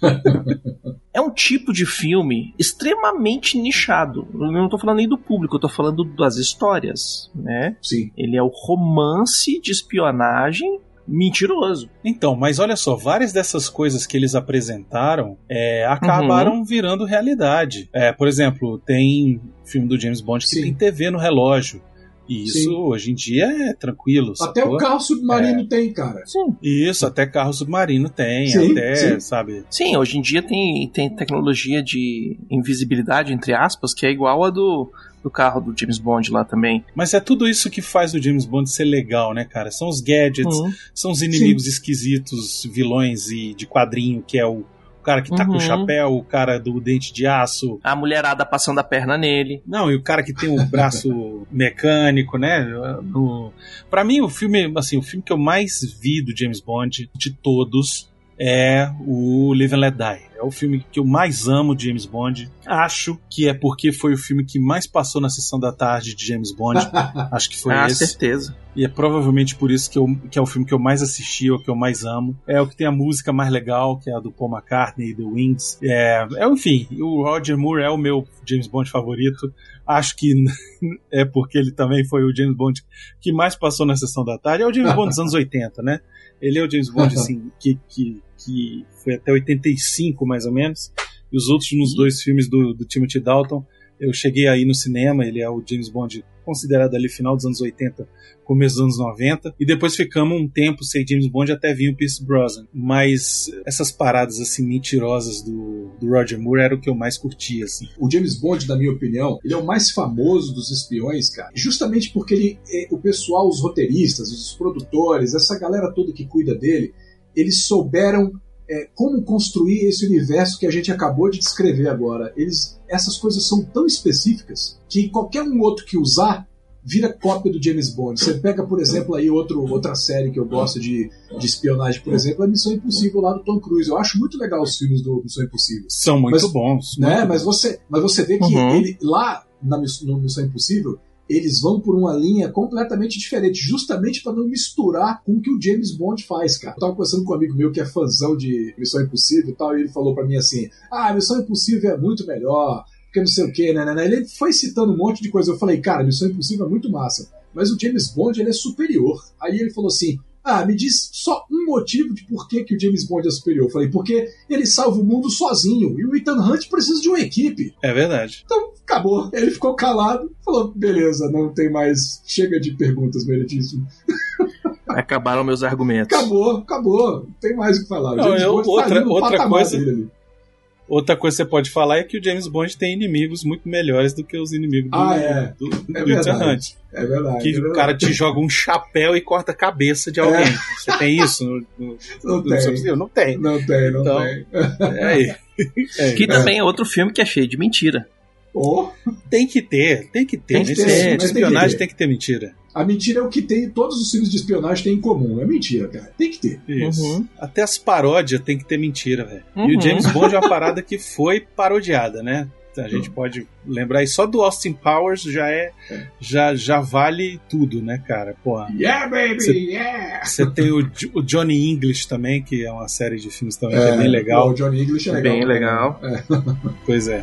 (laughs) é um tipo de filme extremamente nichado. Eu não tô falando nem do público, eu tô falando das histórias, né? Sim. Ele é o romance de espionagem mentiroso. Então, mas olha só, várias dessas coisas que eles apresentaram é, acabaram uhum. virando realidade. É, por exemplo, tem filme do James Bond que Sim. tem TV no relógio. E isso Sim. hoje em dia é tranquilo. Até sacou? o carro submarino é. tem, cara. Sim. Isso, até carro submarino tem, sim, até, sim. sabe? Sim, hoje em dia tem, tem tecnologia de invisibilidade, entre aspas, que é igual a do, do carro do James Bond lá também. Mas é tudo isso que faz o James Bond ser legal, né, cara? São os gadgets, uhum. são os inimigos sim. esquisitos, vilões e de quadrinho, que é o o cara que tá uhum. com o chapéu, o cara do dente de aço. A mulherada passando a perna nele. Não, e o cara que tem o braço (laughs) mecânico, né? No... Para mim, o filme, assim, o filme que eu mais vi do James Bond, de todos, é o Live and Let Die. É o filme que eu mais amo de James Bond. Acho que é porque foi o filme que mais passou na sessão da tarde de James Bond. (laughs) Acho que foi ah, esse. certeza. E é provavelmente por isso que, eu, que é o filme que eu mais assisti, ou que eu mais amo. É o que tem a música mais legal, que é a do Paul McCartney e The Wings. É, é enfim, o Roger Moore é o meu James Bond favorito. Acho que (laughs) é porque ele também foi o James Bond que mais passou na sessão da tarde. É o James Bond dos anos (laughs) 80, né? Ele é o James Bond, assim, (laughs) que, que, que foi até 85, mais ou menos. E os outros nos dois filmes do, do Timothy Dalton, eu cheguei aí no cinema, ele é o James Bond considerado ali final dos anos 80, começo dos anos 90, e depois ficamos um tempo sem James Bond até vir o Pierce Brosnan. Mas essas paradas assim mentirosas do, do Roger Moore era o que eu mais curtia, assim. O James Bond, na minha opinião, ele é o mais famoso dos espiões, cara, justamente porque ele, é, o pessoal, os roteiristas, os produtores, essa galera toda que cuida dele, eles souberam é, como construir esse universo que a gente acabou de descrever agora. Eles, essas coisas são tão específicas que qualquer um outro que usar vira cópia do James Bond. Você pega, por exemplo, aí outro, outra série que eu gosto de, de espionagem, por exemplo, é Missão Impossível lá do Tom Cruise. Eu acho muito legal os filmes do Missão Impossível. São muito mas, bons. Né? Muito mas, você, mas você vê que uhum. ele lá na, no Missão Impossível eles vão por uma linha completamente diferente, justamente para não misturar com o que o James Bond faz, cara. Eu tava conversando com um amigo meu que é fãzão de Missão Impossível e tal, e ele falou para mim assim: Ah, Missão Impossível é muito melhor, porque não sei o que, né, né, né? Ele foi citando um monte de coisa. Eu falei, cara, Missão Impossível é muito massa, mas o James Bond ele é superior. Aí ele falou assim: ah, me diz só um motivo de por que, que o James Bond é superior. Eu falei, porque ele salva o mundo sozinho e o Ethan Hunt precisa de uma equipe. É verdade. Então, acabou. Ele ficou calado, falou, beleza, não tem mais. Chega de perguntas, meritíssimo. (laughs) Acabaram meus argumentos. Acabou, acabou. Não tem mais o que falar. Não, eu, outra, tá outra coisa. Outra coisa que você pode falar é que o James Bond tem inimigos muito melhores do que os inimigos do, ah, é. do, do, é do Hunt. É verdade. Que é verdade. o cara te joga um chapéu e corta a cabeça de alguém. É. Você tem isso no, no, não, tem. não tem. Não tem, não então, tem. É aí. (laughs) É. Que também é outro filme que é cheio de mentira. Oh. Tem que ter, tem que ter. Tem que ter, espionagem tem que ter. tem que ter mentira. A mentira é o que tem, todos os filmes de espionagem têm em comum. É mentira, cara. Tem que ter. Isso. Uhum. Até as paródias tem que ter mentira, velho. Uhum. E o uhum. James (laughs) Bond é uma parada que foi parodiada, né? A gente uhum. pode lembrar aí só do Austin Powers já é, é, já já vale tudo, né, cara? Porra. Yeah, baby, cê, yeah. Você tem o, o, Johnny English também, que é uma série de filmes também é, que é bem legal. O Johnny English é legal. Bem legal. É. (laughs) Pois é.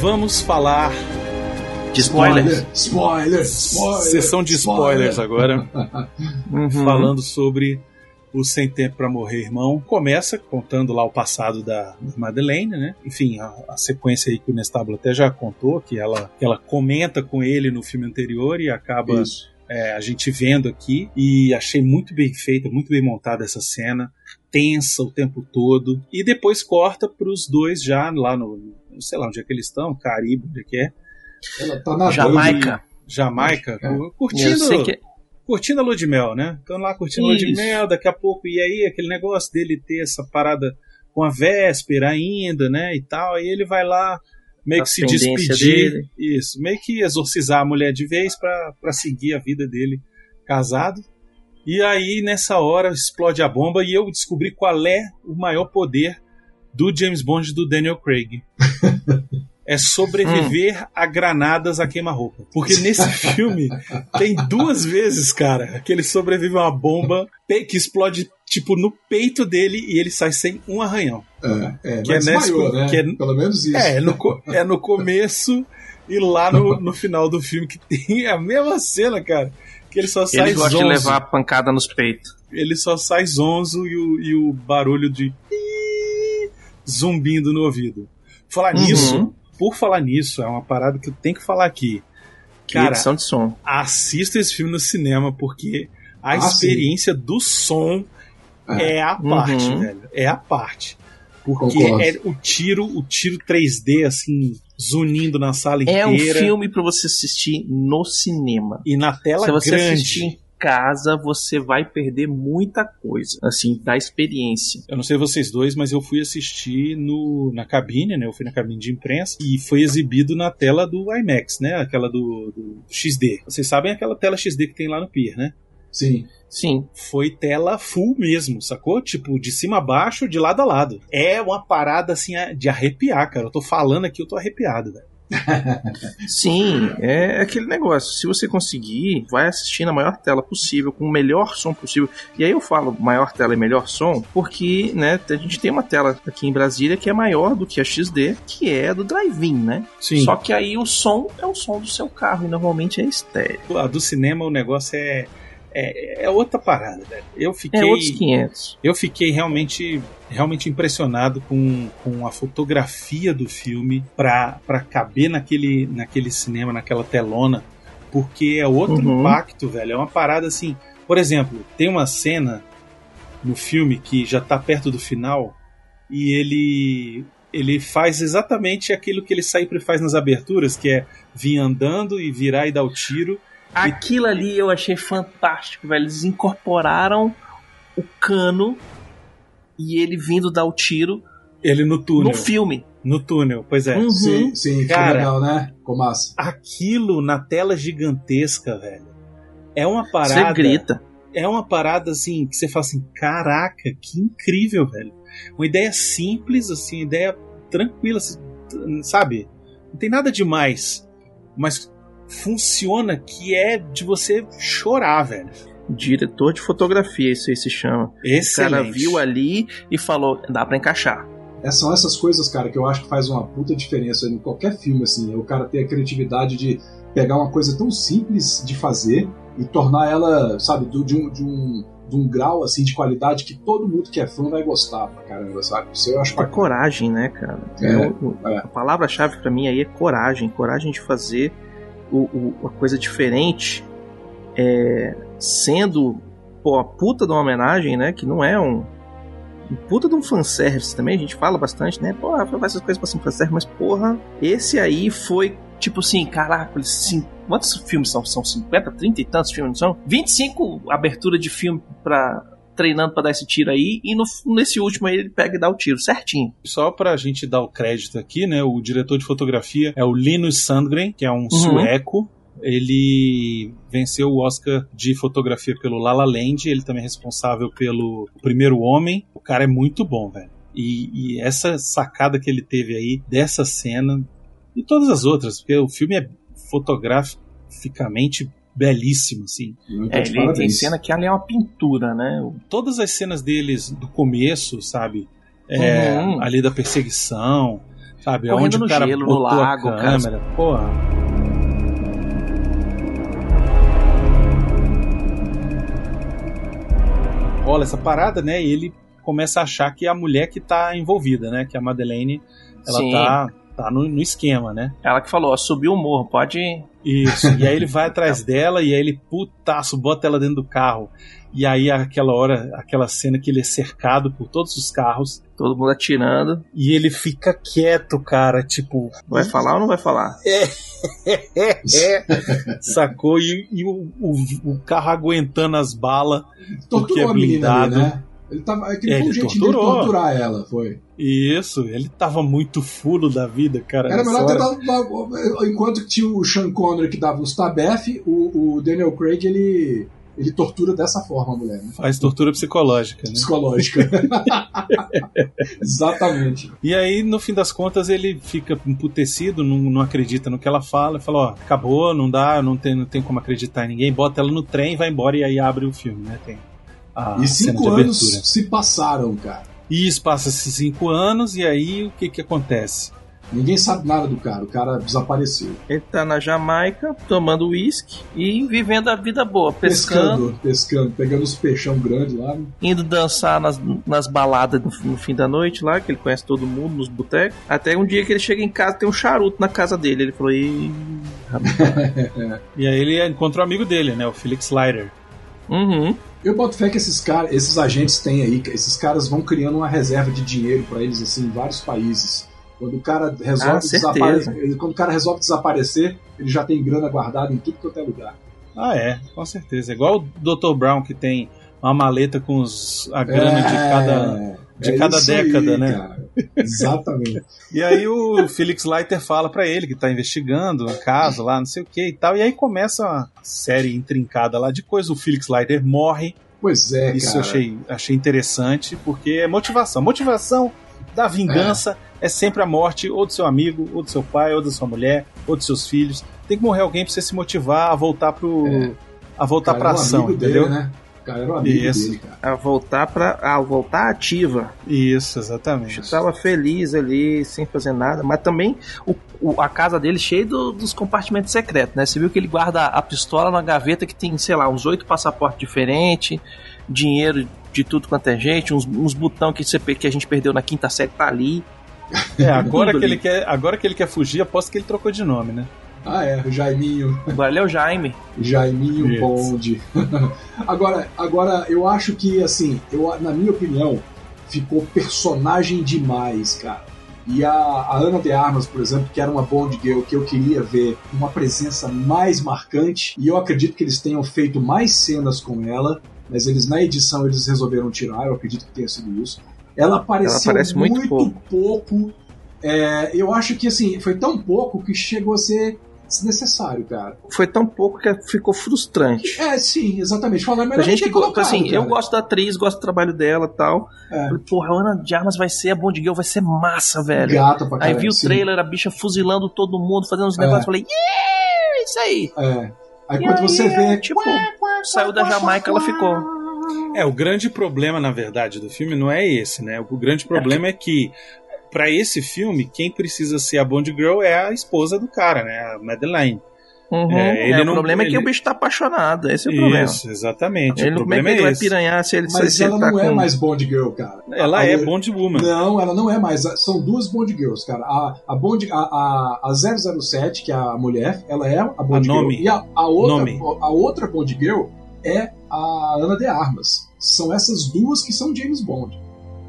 Vamos falar de spoilers. Spoiler, spoiler, Sessão de spoilers spoiler. agora. (laughs) uhum. Falando sobre o Sem Tempo para Morrer, Irmão. Começa contando lá o passado da Madeleine, né? Enfim, a, a sequência aí que o Nestábulo até já contou, que ela, que ela comenta com ele no filme anterior e acaba é, a gente vendo aqui. E achei muito bem feita, muito bem montada essa cena. Tensa o tempo todo. E depois corta para os dois já lá no, sei lá onde é que eles estão, Caribe, onde é que é. Ela tá na Jamaica. Jamaica, é. curtindo, que... curtindo a lua de mel, né? Estão lá curtindo a lua de mel, daqui a pouco, e aí aquele negócio dele ter essa parada com a véspera ainda, né, e tal, aí ele vai lá meio a que se despedir, dele. isso, meio que exorcizar a mulher de vez para seguir a vida dele casado. E aí nessa hora explode a bomba e eu descobri qual é o maior poder do James Bond do Daniel Craig. É sobreviver hum. a granadas a queima-roupa. Porque nesse (laughs) filme tem duas vezes, cara, que ele sobrevive a uma bomba que explode tipo no peito dele e ele sai sem um arranhão. É, é que é né? Que é, Pelo menos isso. É, no, é no começo e lá no, (laughs) no final do filme que tem a mesma cena, cara. Que ele só sai Ele gosta zonzo. de levar a pancada nos peitos. Ele só sai zonzo e o, e o barulho de zumbindo no ouvido. Falar uhum. nisso, por falar nisso, é uma parada que eu tenho que falar aqui. Cara, edição de som. Assista esse filme no cinema, porque a ah, experiência sim. do som é, é a parte, uhum. velho. É a parte. Porque é o tiro, o tiro 3D, assim, zunindo na sala é inteira. É um filme para você assistir no cinema. E na tela grande. Assistir casa, você vai perder muita coisa, assim, da experiência. Eu não sei vocês dois, mas eu fui assistir no, na cabine, né? Eu fui na cabine de imprensa e foi exibido na tela do IMAX, né? Aquela do, do XD. Vocês sabem aquela tela XD que tem lá no Pier, né? Sim. Sim. Foi tela full mesmo, sacou? Tipo, de cima a baixo, de lado a lado. É uma parada assim de arrepiar, cara. Eu tô falando aqui, eu tô arrepiado, velho. (laughs) Sim, é aquele negócio. Se você conseguir, vai assistir na maior tela possível, com o melhor som possível. E aí eu falo maior tela e melhor som, porque né, a gente tem uma tela aqui em Brasília que é maior do que a XD, que é do drive-in, né? Sim. Só que aí o som é o som do seu carro e normalmente é estéreo. A do cinema o negócio é é, é outra parada, velho. Eu fiquei. É outros 500. Eu fiquei realmente, realmente impressionado com, com a fotografia do filme pra, pra caber naquele, naquele cinema, naquela telona, porque é outro Uhum. impacto, velho. É uma parada assim. Por exemplo, tem uma cena no filme que já tá perto do final e ele ele faz exatamente aquilo que ele sempre faz nas aberturas, que é vir andando e virar e dar o tiro. Aquilo ali eu achei fantástico, velho. Eles incorporaram o cano e ele vindo dar o tiro Ele no túnel. no filme. No túnel, pois é. Uhum. Sim, sim, Cara. legal, né? Massa. Aquilo na tela gigantesca, velho. É uma Você parada. grita. É uma parada assim que você fala assim: caraca, que incrível, velho. Uma ideia simples, assim, ideia tranquila, assim, sabe? Não tem nada demais. Mas funciona que é de você chorar, velho. Diretor de fotografia, isso aí se chama. O Excelente. cara viu ali e falou: dá pra encaixar. É, são essas coisas, cara, que eu acho que faz uma puta diferença em qualquer filme, assim. é O cara ter a criatividade de pegar uma coisa tão simples de fazer e tornar ela, sabe, de um, de um, de um grau, assim, de qualidade que todo mundo que é fã vai gostar pra caramba, sabe? Isso eu acho É bacana. coragem, né, cara? É, O- o- é. A palavra-chave pra mim aí é coragem. Coragem de fazer o, o- uma coisa diferente, é, sendo pô, a puta de uma homenagem, né? Que não é um. um puta de um fanservice também, a gente fala bastante, né? Porra, faz essas coisas pra ser um fanservice, mas porra, esse aí foi tipo assim, caraca, sim, quantos filmes são? São 50, 30 e tantos filmes, não são? 25 abertura de filme pra. Treinando pra dar esse tiro aí, e no, nesse último aí ele pega e dá o tiro certinho. Só pra gente dar o crédito aqui, né? O diretor de fotografia é o Linus Sandgren, que é um Uhum. sueco. Ele venceu o Oscar de fotografia pelo La La Land. Ele também é responsável pelo Primeiro Homem. O cara é muito bom, velho. E, e essa sacada que ele teve aí dessa cena e todas as outras, porque o filme é fotograficamente belíssimo, assim. Muito É, de ele tem cena que ali é uma pintura, né? todas as cenas deles do começo, sabe? É, Uhum. Ali da perseguição, sabe? Correndo Onde o no cara gelo, no botou lago, a cara. câmera. Porra. Rola essa parada, né? E ele começa a achar que é a mulher que tá envolvida, né? Que a Madeleine, ela Sim. tá, tá no, no esquema, né? Ela que falou, ó, subiu o morro, pode. Isso. E aí ele vai (laughs) atrás dela e aí ele, putaço, bota ela dentro do carro. E aí aquela hora, aquela cena que ele é cercado por todos os carros Todo mundo atirando. e ele fica quieto, cara, tipo, Vai falar ou não vai falar? (laughs) é, sacou? E, e o, o, o carro aguentando as balas. porque é menina ali, blindado. né? Ele tava, aquele É, um ele jeito de torturar ela, foi. Isso, ele tava muito fulo da vida, cara. Era melhor ter dado. Enquanto tinha o Sean Connery que dava os tabef, o, o Daniel Craig ele, ele tortura dessa forma a mulher, né? Faz tortura psicológica, né? Psicológica. (laughs) Exatamente. E aí, no fim das contas, ele fica emputecido, não, não acredita no que ela fala, fala, ó, acabou, não dá, não tem, não tem como acreditar em ninguém, bota ela no trem, vai embora e aí abre o filme, né? Tem a E cena cinco de anos abertura. se passaram, cara. E isso passa-se cinco anos, e aí o que que acontece? Ninguém sabe nada do cara, o cara desapareceu. Ele tá na Jamaica, tomando uísque e vivendo a vida boa, pescando, Pescando, pescando, pegando os peixão grandes lá. né? indo dançar nas, nas baladas no, no fim da noite lá, que ele conhece todo mundo, nos botecos. Até um dia que ele chega em casa, tem um charuto na casa dele. Ele falou, Ih, rapaz. (laughs) E aí ele encontra o amigo dele, né? O Felix Slider. uhum. Eu boto fé que esses caras, esses agentes têm aí, que esses caras vão criando uma reserva de dinheiro pra eles assim em vários países. Quando o cara resolve Ah, desaparecer, quando o cara resolve desaparecer, ele já tem grana guardada em tudo quanto é lugar. Ah, é, com certeza. Igual o Dr. Brown que tem uma maleta com os, a grana é, de cada, de é cada década, aí, né? Cara. Exatamente. (laughs) e aí o Felix Leiter fala para ele que tá investigando um caso lá, não sei o que e tal. E aí começa uma série intrincada lá de coisa. O Felix Leiter morre. Pois é, Isso cara. eu achei, achei interessante, porque é motivação. Motivação da vingança é. é sempre a morte ou do seu amigo, ou do seu pai, ou da sua mulher, ou dos seus filhos. Tem que morrer alguém pra você se motivar a voltar pro. É. a voltar cara, pra ação, um entendeu? Né? Cara era o amigo Isso. dele, cara. A voltar pra. A voltar ativa. Isso, exatamente. Estava feliz ali, sem fazer nada. Mas também o, o a casa dele cheia do, dos compartimentos secretos, né? Você viu que ele guarda a pistola na gaveta que tem, sei lá, uns oito passaportes diferentes, dinheiro de tudo quanto é gente, uns, uns botão que, você, que a gente perdeu na quinta série tá ali. É, agora que, ele quer, agora que ele quer fugir, aposto que ele trocou de nome, né? Ah, é, o Jaiminho. Agora ele é o Jaime. Jaiminho yes. Bond. (laughs) agora, agora, eu acho que, assim, eu, na minha opinião, ficou personagem demais, cara. E a, a, Ana de Armas, por exemplo, que era uma Bond Girl que eu queria ver uma presença mais marcante, e eu acredito que eles tenham feito mais cenas com ela, mas eles na edição eles resolveram tirar, eu acredito que tenha sido isso. Ela apareceu ela muito, muito, pouco. pouco é, eu acho que assim, foi tão pouco que chegou a ser desnecessário, cara. Foi tão pouco que ficou frustrante. É, sim, exatamente. Falar melhor a gente que colocado, assim, cara. eu gosto da atriz, gosto do trabalho dela e tal. É. Falei, porra, a Ana de Armas vai ser a Bond Girl, vai ser massa, velho. Gata pra caralho, Aí vi o trailer, a bicha fuzilando todo mundo, fazendo uns é. negócios, falei, yeah, isso aí. É. Aí e quando aí, você vê, tipo, saiu da Jamaica, ela ficou. É, o grande problema, na verdade, do filme não é esse, né? O grande problema é que para esse filme, quem precisa ser a Bond Girl é a esposa do cara, né? A Madeleine. Uhum, é, é, o não, problema ele... é que o bicho tá apaixonado, esse é o problema. Isso, exatamente. Ele, o problema como é que ele vai piranhar se ele Mas se ela ele tá não é com... mais Bond Girl, cara. Ela a, é Bond Woman. Não, ela não é mais. São duas Bond Girls, cara. A, a, Bond, a, a, a 007, que é a mulher, ela é a Bond a Girl. Nome. E a, a, outra, nome. a outra Bond Girl é a Ana de Armas. São essas duas que são James Bond.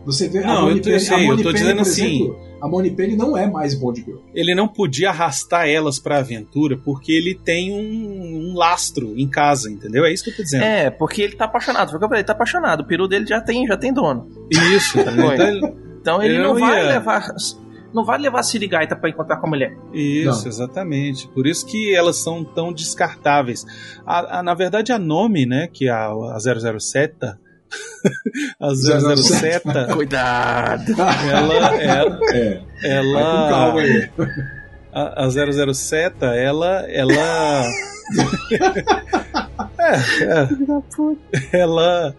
Você vê não, a Moni eu, tô, eu sei, eu tô dizendo assim. Exemplo, a Moni Penny não é mais Bond Girl. Ele não podia arrastar elas pra aventura porque ele tem um, um, lastro em casa, entendeu? É isso que eu tô dizendo. É, porque ele tá apaixonado. Foi o que eu falei, ele tá apaixonado. O peru dele já tem, já tem dono. Isso, tá então, ele, então ele não vai ia... levar. Não vai levar a Sirigaita pra encontrar com a mulher. Isso, não. exatamente. Por isso que elas são tão descartáveis. A, a, na verdade, a nome, né, que é a, a 007 a 007. (laughs) Cuidado! Ela. ela, é. ela calma aí. A, a 007, (laughs) ela. Ela. é, é. Ela,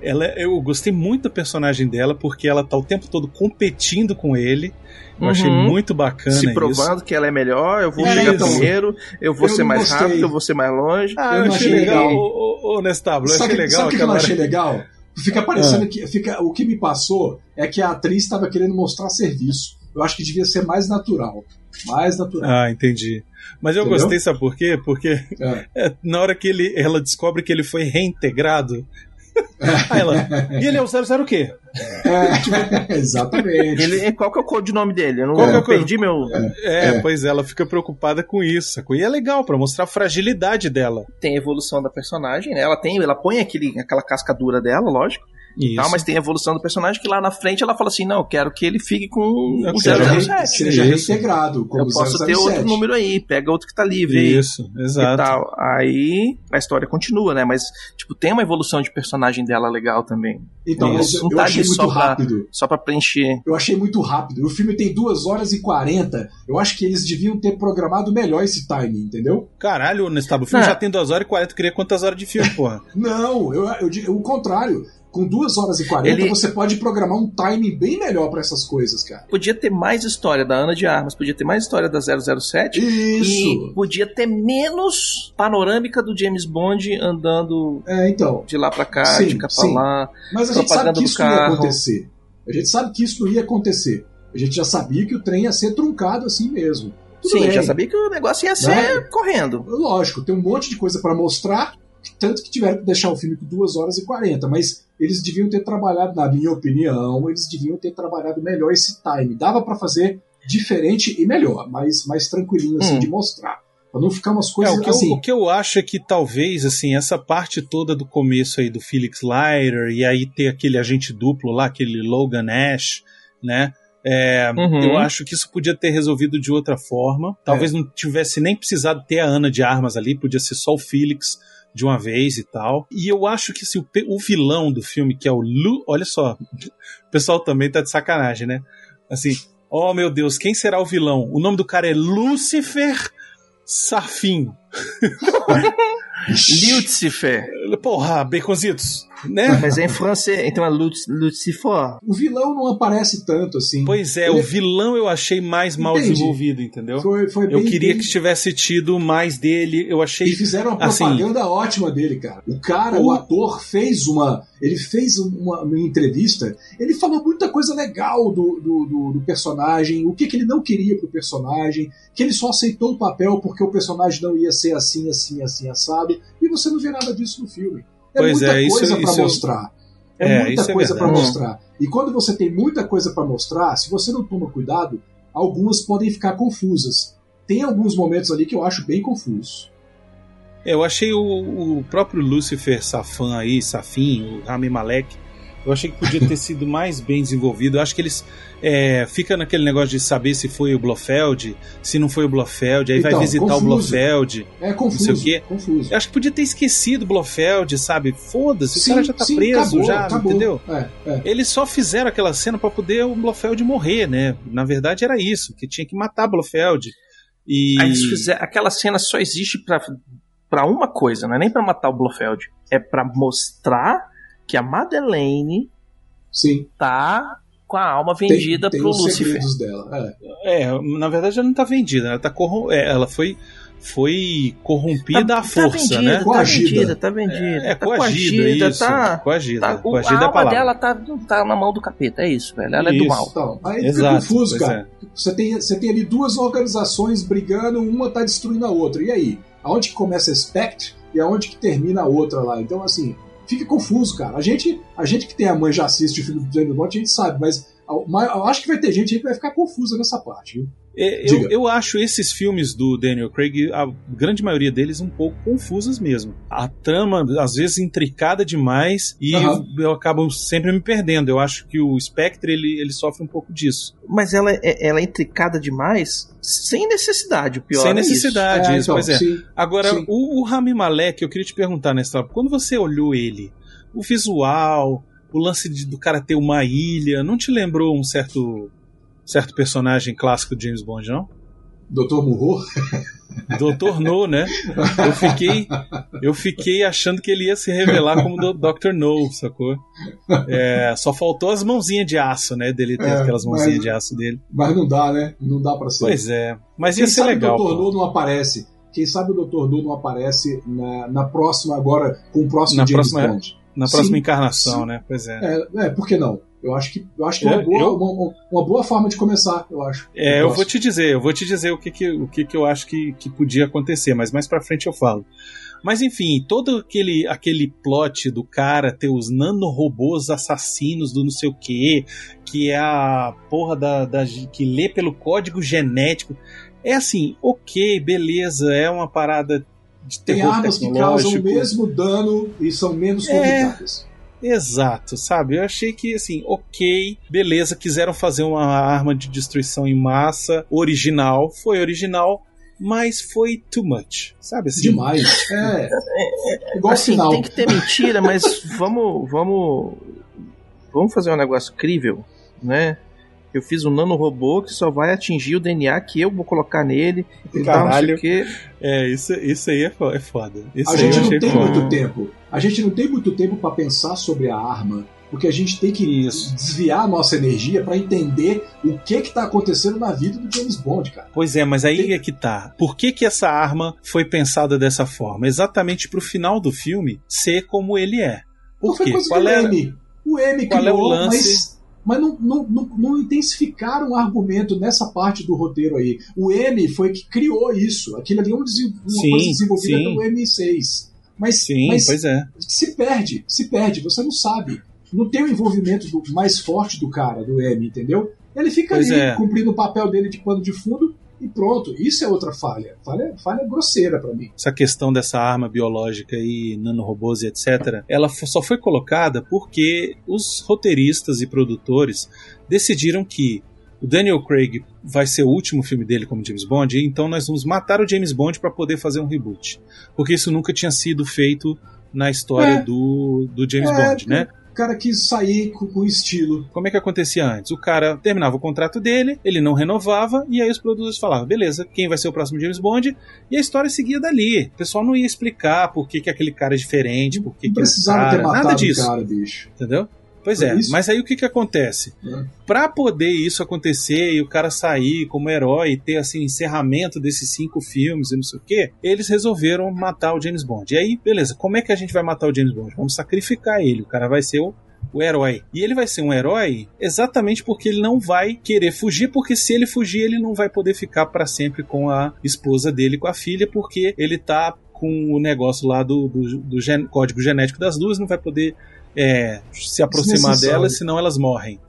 ela, eu gostei muito da personagem dela porque ela tá o tempo todo competindo com ele. Eu uhum. achei muito bacana Se provando isso. que ela é melhor, eu vou é chegar primeiro, eu vou eu ser mais gostei. rápido, eu vou ser mais longe. Ah, eu, eu achei legal, Nestábulo, eu achei legal. Sabe o que eu achei legal? Fica parecendo é. que. Fica, o que me passou é que a atriz estava querendo mostrar serviço. Eu acho que devia ser mais natural. Mais natural. Ah, entendi. Mas eu Entendeu? gostei, sabe por quê? Porque é. (laughs) É, na hora que ele, ela descobre que ele foi reintegrado, Aí ela, e ele é o 00 o quê? É, (laughs) exatamente. Ele, qual que é o codinome dele? Eu não qual é, eu perdi meu. É, é, pois é, ela fica preocupada com isso. E é legal para mostrar a fragilidade dela. Tem a evolução da personagem, né? Ela tem, ela põe aquele, aquela casca dura dela, lógico. Isso. Tal, mas tem a evolução do personagem que lá na frente ela fala assim: não, eu quero que ele fique com o 007. Seja reintegrado. eu posso 007. ter outro número aí, pega outro que tá livre. Isso, exato. tal. Aí a história continua, né? Mas, tipo, tem uma evolução de personagem dela legal também. Então, Isso. não eu tá achei muito rápido. Pra, só pra preencher. Eu achei muito rápido. O filme tem 2 horas e 40. Eu acho que eles deviam ter programado melhor esse timing, entendeu? Caralho, Nestabo, o filme já tem 2 horas e 40. Tu queria quantas horas de filme, porra? não, eu, eu, eu, o contrário com 2 horas e 40, Ele... você pode programar um timing bem melhor para essas coisas, cara. Podia ter mais história da Ana de Armas, podia ter mais história da 007. Isso. E podia ter menos panorâmica do James Bond andando é, então, de lá para cá, sim, de cá pra sim. lá. Mas a gente sabe que isso não ia acontecer. A gente sabe que isso ia acontecer. A gente já sabia que o trem ia ser truncado assim mesmo. Tudo Sim, bem. já sabia que o negócio ia ser né? correndo. Lógico, tem um monte de coisa para mostrar, tanto que tiveram que deixar o filme com 2 horas e 40, mas eles deviam ter trabalhado, na minha opinião, eles deviam ter trabalhado melhor esse time. Dava para fazer diferente e melhor, mas mais tranquilinho assim hum. de mostrar. Pra não ficar umas coisas é, o que assim. Eu, o que eu acho é que talvez, assim, essa parte toda do começo aí do Felix Leiter e aí ter aquele agente duplo lá, aquele Logan Ash, né? É, uhum. Eu acho que isso podia ter resolvido de outra forma. Talvez é. não tivesse nem precisado ter a Ana de armas ali, podia ser só o Felix de uma vez e tal. E eu acho que se o, o vilão do filme, que é o Lu. Olha só, (laughs) o pessoal também tá de sacanagem, né? Assim, oh meu Deus, quem será o vilão? O nome do cara é Lucifer Safin. Lucifer. Porra, baconzitos. Né? Mas é em francês, então é Lucifer. O vilão não aparece tanto assim. Pois é, Ele... o vilão eu achei mais mal Entendi. desenvolvido, entendeu? Foi, foi bem, eu queria bem... que tivesse tido mais dele. Eu achei. E fizeram uma assim, propaganda assim, ótima dele, cara. O cara, o... o ator, fez uma. Ele fez uma, uma, entrevista. Ele falou muita coisa legal do, do, do, do personagem, o que, que ele não queria pro personagem, que ele só aceitou o papel porque o personagem não ia ser assim, assim, assim, assado. E você não vê nada disso no filme. É pois muita é, coisa para mostrar. É, é muita coisa é para mostrar. E quando você tem muita coisa para mostrar, se você não toma cuidado, algumas podem ficar confusas. Tem alguns momentos ali que eu acho bem confuso. Eu achei o, o próprio Lucifer Safan aí, Safin, o Rami Malek, eu achei que podia ter sido mais bem desenvolvido. Eu acho que eles é, fica naquele negócio de saber se foi o Blofeld, se não foi o Blofeld, aí então, vai visitar confuso. o Blofeld. É confuso. Não sei o quê. Confuso. Eu acho que podia ter esquecido o Blofeld, sabe? Foda-se, o cara já tá sim, preso, acabou, já, acabou. entendeu? É, é. Eles só fizeram aquela cena para poder o Blofeld morrer, né? Na verdade era isso, que tinha que matar Blofeld. E... Aí fizer, aquela cena só existe para para uma coisa, não é nem para matar o Blofeld, é para mostrar que a Madeleine Sim. tá com a alma vendida tem, tem pro Lucifer. Dela. É. é. na verdade ela não tá vendida, ela tá corrom... É, ela foi foi corrompida tá, à força, tá vendida, né? Tá coagida. vendida, tá vendida. É, é tá coagida, isso. Tá, coagida. Tá, coagida a é alma dela tá, tá na mão do capeta, é isso, velho. Ela isso. é do mal. Então, aí Exato, fica confuso, cara. É. Você, tem, você tem ali duas organizações brigando, uma tá destruindo a outra. E aí? Aonde que começa a Spect e aonde que termina a outra lá? Então, assim, fica confuso, cara. A gente, a gente que tem a mãe já assiste o filme do James Bond, a gente sabe, mas eu acho que vai ter gente aí que vai ficar confusa nessa parte, viu? É, eu, eu, acho esses filmes do Daniel Craig, a grande maioria deles, um pouco confusas mesmo. A trama, às vezes, intricada demais e uhum. eu, eu, acabo sempre me perdendo. Eu acho que o Spectre ele, ele sofre um pouco disso. Mas ela é, ela é intricada demais sem necessidade, o pior Sem é necessidade, isso, é, então, pois é. Sim, Agora, sim. O, o Rami Malek, eu queria te perguntar nessa quando você olhou ele, o visual, o lance de, do cara ter uma ilha, não te lembrou um certo certo personagem clássico de James Bond, não? Doutor Murro? Doutor No, né? Eu fiquei, eu fiquei achando que ele ia se revelar como Dr. No, sacou? É, só faltou as mãozinhas de aço, né? Dele ter é, aquelas mãozinhas mas, de aço dele. Mas não dá, né? Não dá pra ser. Pois é. Mas Quem ia ser legal. O Dr. No não aparece. Quem sabe o Dr. No não aparece na, na próxima, agora, com o próximo na James próxima, Bond. Na próxima sim, encarnação, sim. né? Pois é. é. é. por que não? Eu acho que, eu acho que é uma, boa, eu, uma, uma, boa forma de começar, eu acho. É, eu, eu vou te dizer, eu vou te dizer o que, que, o que, que eu acho que, que podia acontecer, mas mais pra frente eu falo. Mas enfim, todo aquele, aquele plot do cara ter os nanorobôs assassinos do não sei o que, que é a porra da, da. que lê pelo código genético. É assim, ok, beleza, é uma parada de Tem armas que causam o mesmo dano e são menos complicadas. É Exato, sabe? Eu achei que, assim, ok, beleza, quiseram fazer uma arma de destruição em massa original, foi original, mas foi too much, sabe? Assim? Demais. É. é igual assim, final. tem que ter mentira, mas vamos, vamos, vamos fazer um negócio crível, né? Eu fiz um nanorobô que só vai atingir o DNA que eu vou colocar nele. E Caralho. Tal, não É, isso, isso aí é, é foda. Isso a gente não tem foda. muito tempo. A gente não tem muito tempo para pensar sobre a arma. Porque a gente tem que Isso. desviar a nossa energia para entender o que que tá acontecendo na vida do James Bond, cara. Pois é, mas aí tem... é que tá. Por que que essa arma foi pensada dessa forma? Exatamente pro final do filme ser como ele é. Por não quê? Foi coisa Qual do é... M. O M Qual criou, é o lance? mas mas não, não, não, não intensificaram o argumento nessa parte do roteiro aí. O M foi que criou isso. Aquilo ali é uma, sim, coisa desenvolvida sim. pelo M6. Mas, sim, mas pois é. se perde, se perde, você não sabe. Não tem o envolvimento do, mais forte do cara, do M, entendeu? Ele fica pois ali é. cumprindo o papel dele de pano de fundo e pronto. Isso é outra falha. Falha, falha grosseira para mim. Essa questão dessa arma biológica e nanorobôs e etc., ela só foi colocada porque os roteiristas e produtores decidiram que o Daniel Craig vai ser o último filme dele como James Bond, então nós vamos matar o James Bond para poder fazer um reboot. Porque isso nunca tinha sido feito na história é. do, do James é, Bond, né? Cara quis sair com, com estilo. Como é que acontecia antes? O cara terminava o contrato dele, ele não renovava, e aí os produtores falavam: beleza, quem vai ser o próximo James Bond? E a história seguia dali. O pessoal não ia explicar por que, que aquele cara é diferente, por que, não que precisava cara, ter matado nada disso. o cara, bicho. Entendeu? Pois é, isso? mas aí o que que acontece? É. Para poder isso acontecer e o cara sair como herói e ter assim encerramento desses cinco filmes e não sei o que, eles resolveram matar o James Bond. E aí, beleza, como é que a gente vai matar o James Bond? Vamos sacrificar ele, o cara vai ser o o herói. E ele vai ser um herói exatamente porque ele não vai querer fugir, porque se ele fugir, ele não vai poder ficar para sempre com a esposa dele, com a filha, porque ele tá com o negócio lá do, do, do gen código genético das duas, não vai poder é, se aproximar delas, senão elas morrem.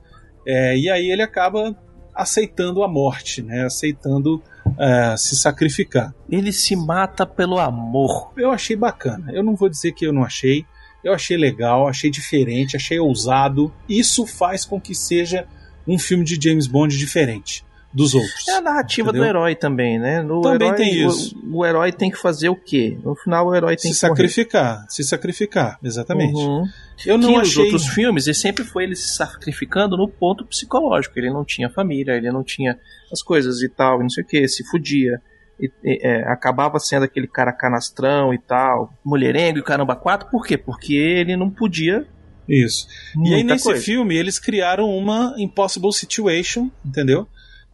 É, e aí ele acaba aceitando a morte, né? aceitando uh, se sacrificar. Ele se mata pelo amor. Eu achei bacana. Eu não vou dizer que eu não achei. Eu achei legal, achei diferente, achei ousado. Isso faz com que seja um filme de James Bond diferente dos outros. É a narrativa entendeu? do herói também, né? No também herói, tem isso. O, o, herói tem que fazer o quê? No final o herói tem se que sacrificar, se sacrificar, exatamente. Uhum. Eu não que achei... os outros filmes, ele sempre foi ele se sacrificando no ponto psicológico. Ele não tinha família, ele não tinha as coisas e tal, e não sei o que, se fudia. E, e, é, acabava sendo aquele cara canastrão e tal, mulherengo e caramba quatro, por quê? Porque ele não podia isso. e aí nesse coisa. filme eles criaram uma impossible situation, entendeu?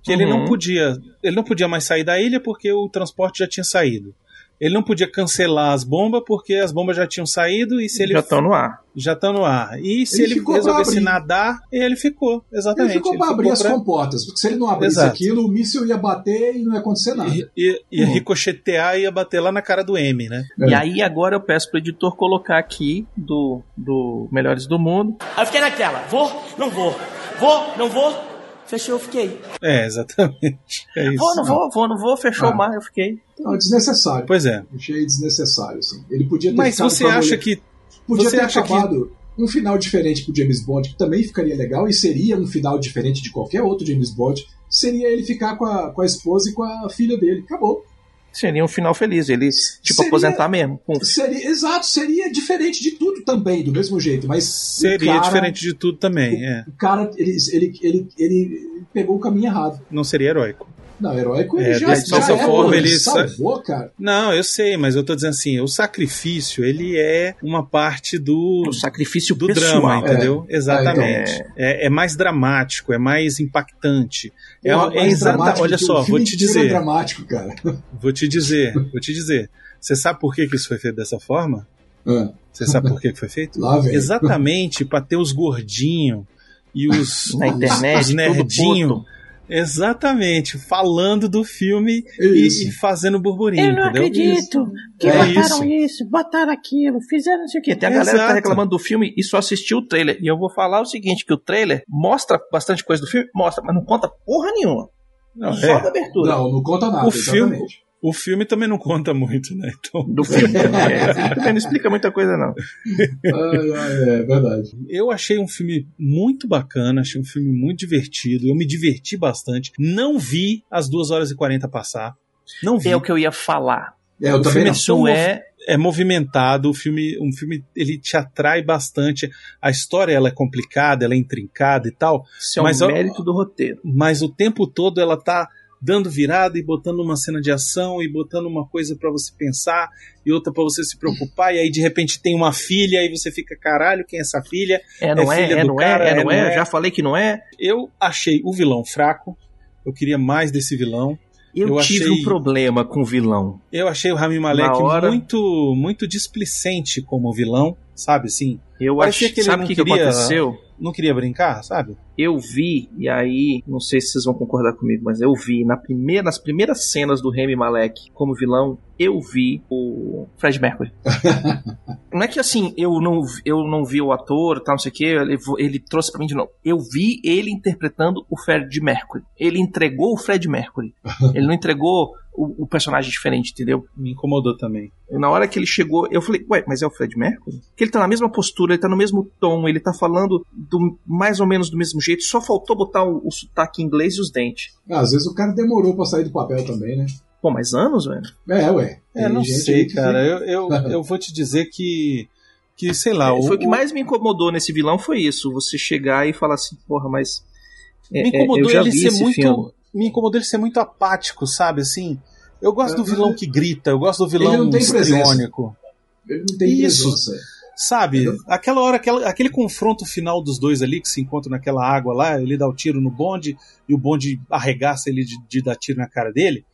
Que uhum. ele não uhum. podia, ele não podia mais sair da ilha porque o transporte já tinha saído. Ele não podia cancelar as bombas porque as bombas já tinham saído e se ele já estão no ar. Já estão no ar. E se ele, ele resolvesse nadar, ele ficou, exatamente. Ele ficou para abrir as pra... comportas, porque se ele não abrisse Exato. aquilo, o míssil ia bater e não ia acontecer nada. E, e, ia uhum. ricochetear e ia bater lá na cara do M, né? É. E aí agora eu peço pro editor colocar aqui do, do Melhores do Mundo. Aí eu fiquei naquela, vou, não vou, vou, não vou, Fechou, eu fiquei. É, exatamente. É isso. Vou, não vou, vou, não vou, fechou ah. mais, eu fiquei. Não, desnecessário. Pois é. Achei desnecessário, assim. Ele podia ter Mas você acha que. Podia ter acabado que... um final diferente pro James Bond, que também ficaria legal, e seria um final diferente de qualquer outro James Bond. Seria ele ficar com a, com a esposa e com a filha dele. Acabou. Seria um final feliz, ele, tipo, seria, aposentar mesmo. Seria, exato, seria diferente de tudo também, do mesmo jeito, mas. Seria cara, diferente de tudo também, o, é. O cara, ele, ele, ele, ele pegou o caminho errado. Não seria heróico. Não, heróico ele é, já, de já é, forma, ele salvou, cara. Não, eu sei, mas eu tô dizendo assim, o sacrifício, ele é uma parte do o sacrifício do pessoal. drama, entendeu? É. Exatamente. É, é, é, mais dramático, é mais impactante. É, é, exata, olha só, vou te dizer. É dramático, cara. (laughs) Vou te dizer, vou te dizer. Você sabe por que, que isso foi feito dessa forma? É. Você sabe (laughs) por que, que foi feito? Lá, Exatamente para ter os gordinhos e os, Na internet, os nerdinhos Exatamente, falando do filme e, e, fazendo burburinho. Eu não entendeu? acredito que é botaram isso. isso. botaram aquilo, fizeram não sei o quê. Tem a galera que tá reclamando do filme e só assistiu o trailer. E eu vou falar o seguinte: que o trailer mostra bastante coisa do filme, mostra, mas não conta porra nenhuma. Não, só é. da abertura. Não, não conta nada. O exatamente. filme, o filme também não conta muito, né? Então... Do filme também. É, também não explica muita coisa, não. é, é verdade. Eu achei um filme muito bacana, achei um filme muito divertido. Eu me diverti bastante. Não vi as 2 horas e 40 passar. Não vi. É o que eu ia falar. É, eu o também filme não. é é movimentado, o filme, um filme ele te atrai bastante. A história ela é complicada, ela é intrincada e tal. Isso é um mérito do roteiro. Mas o tempo todo ela tá dando virada e botando uma cena de ação e botando uma coisa para você pensar e outra para você se preocupar e aí de repente tem uma filha e você fica caralho quem é essa filha? É não é, é, é não cara, é, é, não é, é, já falei que não é? Eu achei o vilão fraco. Eu queria mais desse vilão. Eu, eu tive achei, um problema com o vilão. Eu achei o Rami Malek hora... muito muito displicente como vilão sabe assim? Eu achei que ele sabe o que, queria... que aconteceu não queria brincar, sabe? Eu vi, e aí, não sei se vocês vão concordar comigo, mas eu vi na primeira, nas primeiras cenas do Remy Malek como vilão, eu vi o Fred Mercury. (laughs) não é que assim, eu não, eu não vi o ator, tal, não sei o que, ele, ele trouxe pra mim de novo. Eu vi ele interpretando o Fred Mercury. Ele entregou o Fred Mercury. (laughs) ele não entregou o, o, personagem diferente, entendeu? Me incomodou também. Na hora que ele chegou, eu falei, ué, mas é o Fred Mercury? Que ele tá na mesma postura, ele tá no mesmo tom, ele tá falando do, mais ou menos do mesmo jeito, só faltou botar o, o sotaque inglês e os dentes. Ah, às vezes o cara demorou pra sair do papel também, né? Pô, mais anos, velho? É, ué. É, não sei, cara. Eu, eu, (laughs) eu vou te dizer que que, sei lá. É, foi o que mais me incomodou nesse vilão foi isso. Você chegar e falar assim, porra, mas. É, me incomodou ele ser muito. Filme. Me incomodou ele ser muito apático, sabe? Assim. Eu gosto do vilão que grita, eu gosto do vilão histriônico. Ele não tem Isso. Presença. Sabe, aquela hora, aquela, aquele confronto final dos dois ali que se encontram naquela água lá, ele dá o tiro no bonde e o bonde arregaça ele de, de dar tiro na cara dele.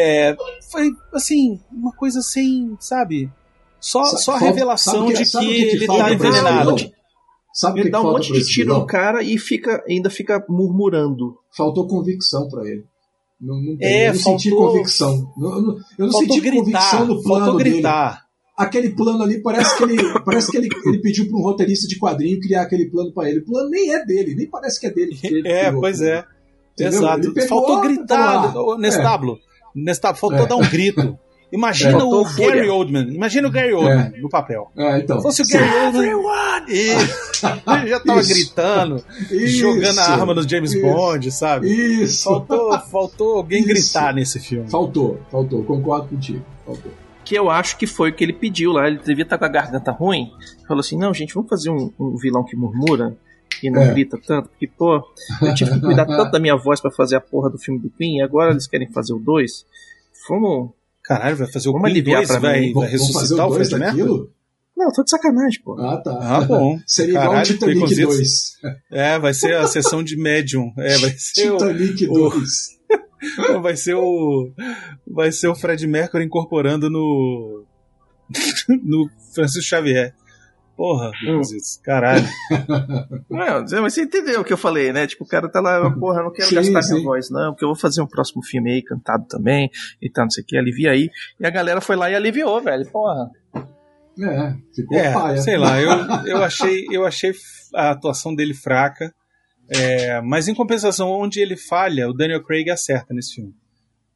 É, foi assim, uma coisa sem, sabe? Só, só a revelação que, de que, que ele tá envenenado. Sabe ele dá um monte de tiro no cara e fica, ainda fica murmurando. Faltou convicção para ele. Não, não, é, eu não faltou, senti convicção. Eu não, eu não senti gritar, convicção no plano gritar. dele. Aquele plano ali parece que ele (laughs) parece que ele, ele pediu para um roteirista de quadrinho criar aquele plano para ele. O plano nem é dele, nem parece que é dele. (laughs) é, criou, pois é. Entendeu? Exato. Faltou gritar, Nestablo. É. Nestablo, faltou é. dar um grito. (laughs) Imagina é, o Gary Oldman. Imagina o Gary Oldman é. no papel. É, então. Se fosse o Gary Oldman. Isso. Ele já tava (laughs) isso. gritando, isso. jogando a arma no James isso. Bond, sabe? Isso. Faltou, faltou alguém gritar nesse filme. Faltou, faltou. Concordo contigo. Faltou. Que eu acho que foi o que ele pediu lá. Ele devia estar com a garganta ruim. Falou assim: não, gente, vamos fazer um, um vilão que murmura e não é. grita tanto, porque, pô, eu tive que cuidar tanto da minha voz para fazer a porra do filme do Queen, e agora eles querem fazer o 2. Vamos, Caralho, vai fazer o Vamos aliviar pra vai, vai ressuscitar o Fred Mercury? Não, tô de sacanagem, pô. Ah, tá. Ah, bom. (laughs) Seria igual o Titanic 2. É, vai ser a sessão de Medium. É, vai ser Titanic o, 2. O, (laughs) vai ser o vai ser o Fred Mercury incorporando no (laughs) no Francisco Xavier. Porra, hum. caralho. (laughs) Não, mas você entendeu o que eu falei, né? Tipo, o cara tá lá, porra, não quero sim, gastar sim. minha voz, não, porque eu vou fazer um próximo filme aí, cantado também, e tal, não sei o que, alivia aí. E a galera foi lá e aliviou, velho, porra. É, ficou é, paia. Sei lá, eu, eu, achei, eu achei a atuação dele fraca, é, mas em compensação, onde ele falha, o Daniel Craig acerta nesse filme.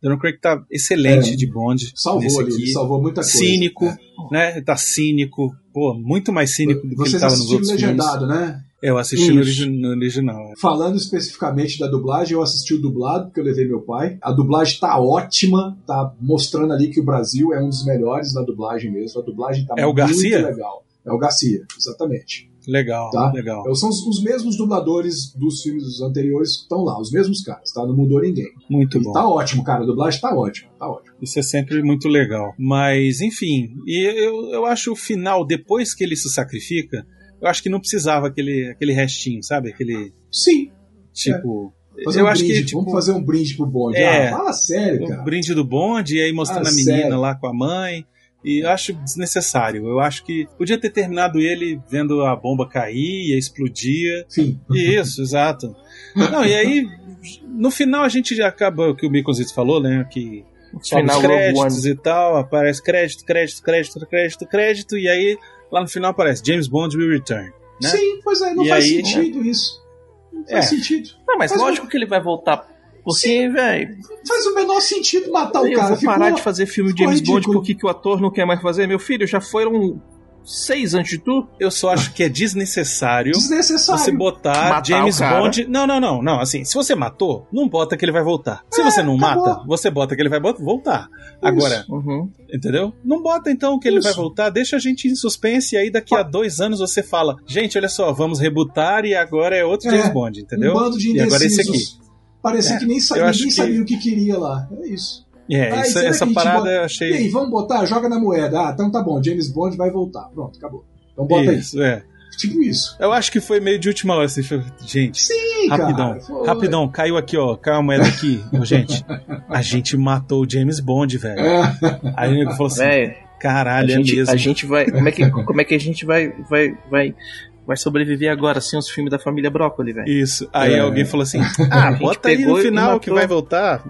Daniel Craig tá excelente é, de Bond. Salvou ali, aqui. salvou muita coisa. Cínico, é. né? Tá cínico, pô, muito mais cínico do que ele tava nos outros legendado, filmes. né? É, eu assisti no, no original. É. Falando especificamente da dublagem, eu assisti o dublado, porque eu levei meu pai. A dublagem tá ótima, tá mostrando ali que o Brasil é um dos melhores na dublagem mesmo. A dublagem tá é muito o Garcia? legal. É o Garcia, exatamente. Legal, tá? legal. Então, são os, os, mesmos dubladores dos filmes anteriores que estão lá, os mesmos caras, tá? Não mudou ninguém. Muito e bom. Tá ótimo, cara. A dublagem tá ótima, tá ótimo. Isso é sempre muito legal. Mas, enfim, e eu, eu acho o final, depois que ele se sacrifica, eu acho que não precisava aquele, aquele restinho, sabe? Aquele. Sim. Tipo. É. Fazer eu um acho brinde, que, tipo, vamos fazer um brinde pro bonde. É, ah, fala sério, cara. O brinde do bonde, e aí mostrando a menina sério. lá com a mãe. E acho desnecessário. Eu acho que podia ter terminado ele vendo a bomba cair e explodir. Sim. Isso, (laughs) exato. Não, e aí, no final a gente já acaba o que o Miconzito falou, né? Que sobe os créditos e tal, aparece crédito, crédito, crédito, crédito, crédito, e aí lá no final aparece James Bond will return. Né? Sim, pois é, não e faz aí, sentido isso. Não faz é. sentido. Não, mas, mas lógico que ele vai voltar porque, velho. Faz o menor sentido matar o cara. Eu vou parar Ficou... de fazer filme de James Bond porque que o ator não quer mais fazer. Meu filho, já foram seis antes de tu. Eu só acho que é desnecessário, desnecessário. você botar Matar James Bond. Não, não, não, não. Assim, se você matou, não bota que ele vai voltar. Se é, você não acabou. mata, você bota que ele vai voltar. Isso. Agora, uhum. entendeu? Não bota então que Isso. ele vai voltar, deixa a gente em suspense e aí daqui a dois anos você fala: gente, olha só, vamos rebutar e agora é outro é, James Bond, entendeu? Um bando de e agora é esse aqui. Parecia é, que nem sabia, ninguém que... sabia o que queria lá. É isso. É, ah, essa, essa parada bota... eu achei. E aí, vamos botar? Joga na moeda. Ah, então tá bom, James Bond vai voltar. Pronto, acabou. Então bota isso, aí. É. Tipo isso. Eu acho que foi meio de última hora. Assim, gente, Sim, rapidão, cara, rapidão, caiu aqui, ó. Caiu a moeda aqui. (laughs) gente, a gente matou o James Bond, velho. É. Aí o nego falou assim: véio, caralho, a é gente, mesmo. A gente vai. Como é que, como é que a gente vai, vai, vai vai sobreviver agora sem os filmes da família Brócoli, velho. Isso. Aí é. alguém falou assim: (laughs) Ah, bota aí no final que vai voltar.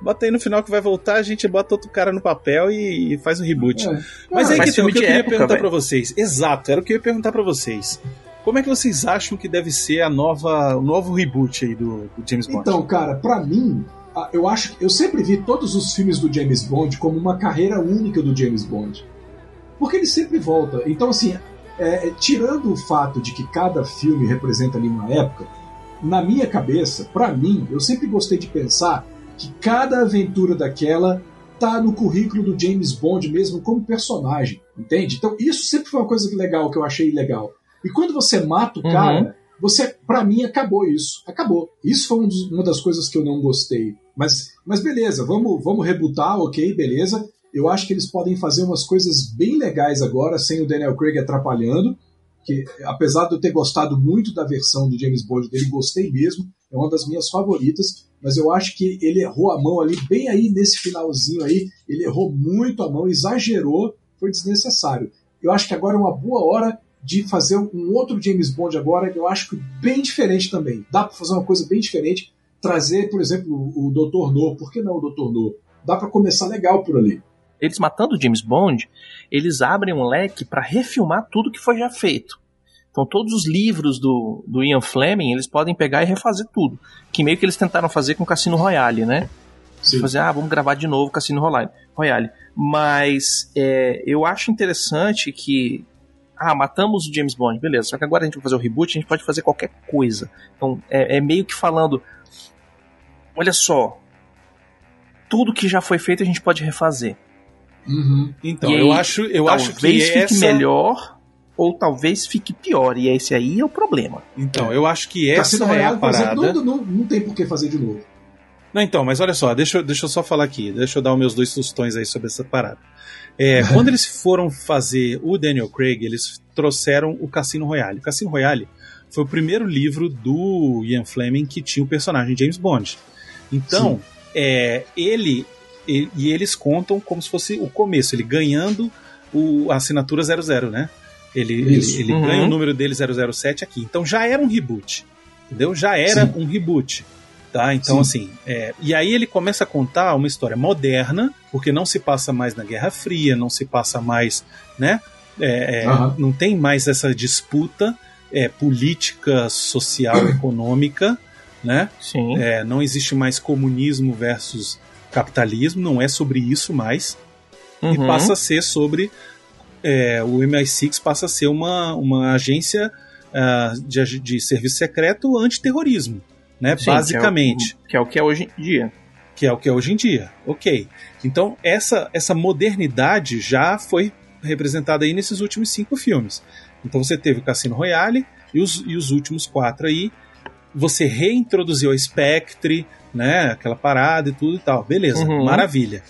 Bota aí no final que vai voltar, a gente bota outro cara no papel e, e faz um reboot. É. Mas Ah, aí faz que, tem, o que eu queria época, perguntar pra vocês. Exato, era o que eu ia perguntar pra vocês. Como é que vocês acham que deve ser a nova, o novo reboot aí do, do James Bond? Então, cara, pra mim, eu acho que eu sempre vi todos os filmes do James Bond como uma carreira única do James Bond. Porque ele sempre volta. Então, assim, é, tirando o fato de que cada filme representa ali uma época, na minha cabeça, pra mim, eu sempre gostei de pensar que cada aventura daquela tá no currículo do James Bond mesmo como personagem, entende? Então, isso sempre foi uma coisa legal que eu achei legal. E quando você mata o Uhum. cara, você, para mim, acabou isso. Acabou. Isso foi um dos- uma das coisas que eu não gostei. Mas, mas beleza, vamos, vamos rebutar, ok, beleza. Eu acho que eles podem fazer umas coisas bem legais agora, sem o Daniel Craig atrapalhando. Que, apesar de eu ter gostado muito da versão do James Bond dele, gostei mesmo. É uma das minhas favoritas. Mas eu acho que ele errou a mão ali, bem aí nesse finalzinho aí. Ele errou muito a mão, exagerou, foi desnecessário. Eu acho que agora é uma boa hora de fazer um outro James Bond agora, que eu acho que bem diferente também. Dá pra fazer uma coisa bem diferente. Trazer, por exemplo, o Dr. No. Por que não o Dr. No? Dá pra começar legal por ali. Eles matando o James Bond, eles abrem um leque pra refilmar tudo que foi já feito. Então todos os livros do, do Ian Fleming, eles podem pegar e refazer tudo. Que meio que eles tentaram fazer com Cassino Royale, né? Sim. Fazer, ah, vamos gravar de novo Cassino Royale. Royale. Mas é, eu acho interessante que. Ah, matamos o James Bond, beleza. Só que agora a gente vai fazer o reboot, a gente pode fazer qualquer coisa. Então é, é meio que falando. Olha só. Tudo que já foi feito a gente pode refazer. Uhum. Então, E eu aí, acho, eu talvez acho que fique essa... melhor ou talvez fique pior. E esse aí é o problema. Então, eu acho que essa Cassino é a Royale, por parada. exemplo, não, não, não tem por que fazer de novo. Não, então, mas olha só, deixa, eu- deixa eu só falar aqui, deixa eu dar os meus dois sustões aí sobre essa parada. É, (laughs) quando eles foram fazer o Daniel Craig, eles trouxeram o Cassino Royale. O Cassino Royale foi o primeiro livro do Ian Fleming que tinha o personagem James Bond. Então, é, ele e, e eles contam como se fosse o começo, ele ganhando o, a assinatura 00, né? Ele, ele, ele Uhum. ganha o número dele 007 aqui. Então já era um reboot. Entendeu? Já era Sim. um reboot. Tá? Então, assim, é, e aí ele começa a contar uma história moderna, porque não se passa mais na Guerra Fria, não se passa mais, né? É, Aham. Não tem mais essa disputa é, política, social, (coughs) econômica, né? Sim. É, não existe mais comunismo versus capitalismo, não é sobre isso mais. E Uhum. passa a ser sobre. é, o MI6 passa a ser uma, uma agência ah, de, de serviço secreto antiterrorismo, né? Sim, basicamente Que é, o, que é o que é hoje em dia. que é o que é hoje em dia. Ok. Então, essa, essa modernidade já foi representada aí nesses últimos cinco filmes. Então, você teve o Cassino Royale e os, e os últimos quatro aí. Você reintroduziu a Spectre, né? Aquela parada e tudo e tal. Beleza, Uhum. maravilha.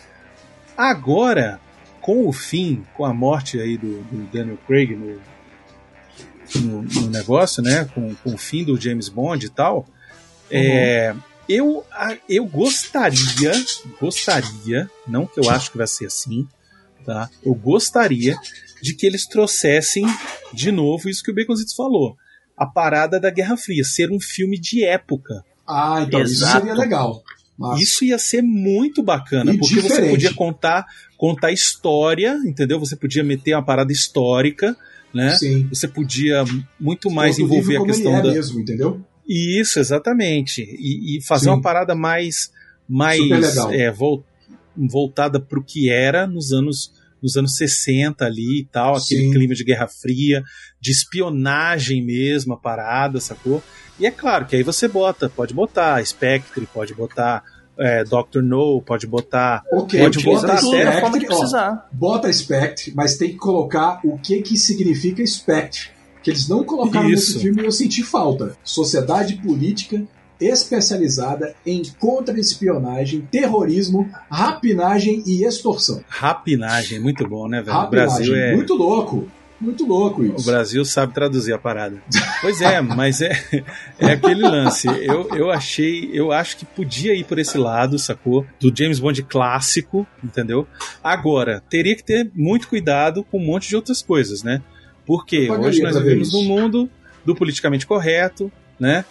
Agora, com o fim, com a morte aí do, do Daniel Craig no, no, no negócio, né? Com, com o fim do James Bond e tal. É, eu, a- eu gostaria, gostaria, não que eu acho que vai ser assim, tá? Eu gostaria de que eles trouxessem de novo isso que o Baconzitos falou. A parada da Guerra Fria, ser um filme de época. Ah, então isso Exato. seria legal. Isso ia ser muito bacana, E porque você diferente. podia contar, contar história, entendeu? Você podia meter uma parada histórica, né? Sim. Você podia muito mais Outro envolver a questão é da, mesmo, entendeu? isso, exatamente. E, e fazer Sim. uma parada mais, mais é, vol- voltada para o que era nos anos, nos anos 60 ali e tal, aquele Sim. clima de Guerra Fria, de espionagem mesmo, a parada, sacou? E é claro que aí você bota, pode botar Spectre, pode botar é, Doctor No, pode botar. Ok, Pode bota voltar tudo da forma que Spectre, ó, precisar. bota Spectre, mas tem que colocar o que que significa Spectre. Que eles não colocaram Isso. nesse filme e eu senti falta. Sociedade política especializada em contra-espionagem, terrorismo, rapinagem e extorsão. Rapinagem, muito bom, né, velho? O Rapinagem, Brasil é. muito louco. Muito louco O isso. Brasil sabe traduzir a parada. Pois é, mas é, é aquele lance. Eu, eu achei, eu acho que podia ir por esse lado, sacou? Do James Bond clássico, entendeu? Agora, teria que ter muito cuidado com um monte de outras coisas, né? Porque hoje nós vivemos num mundo do politicamente correto, né?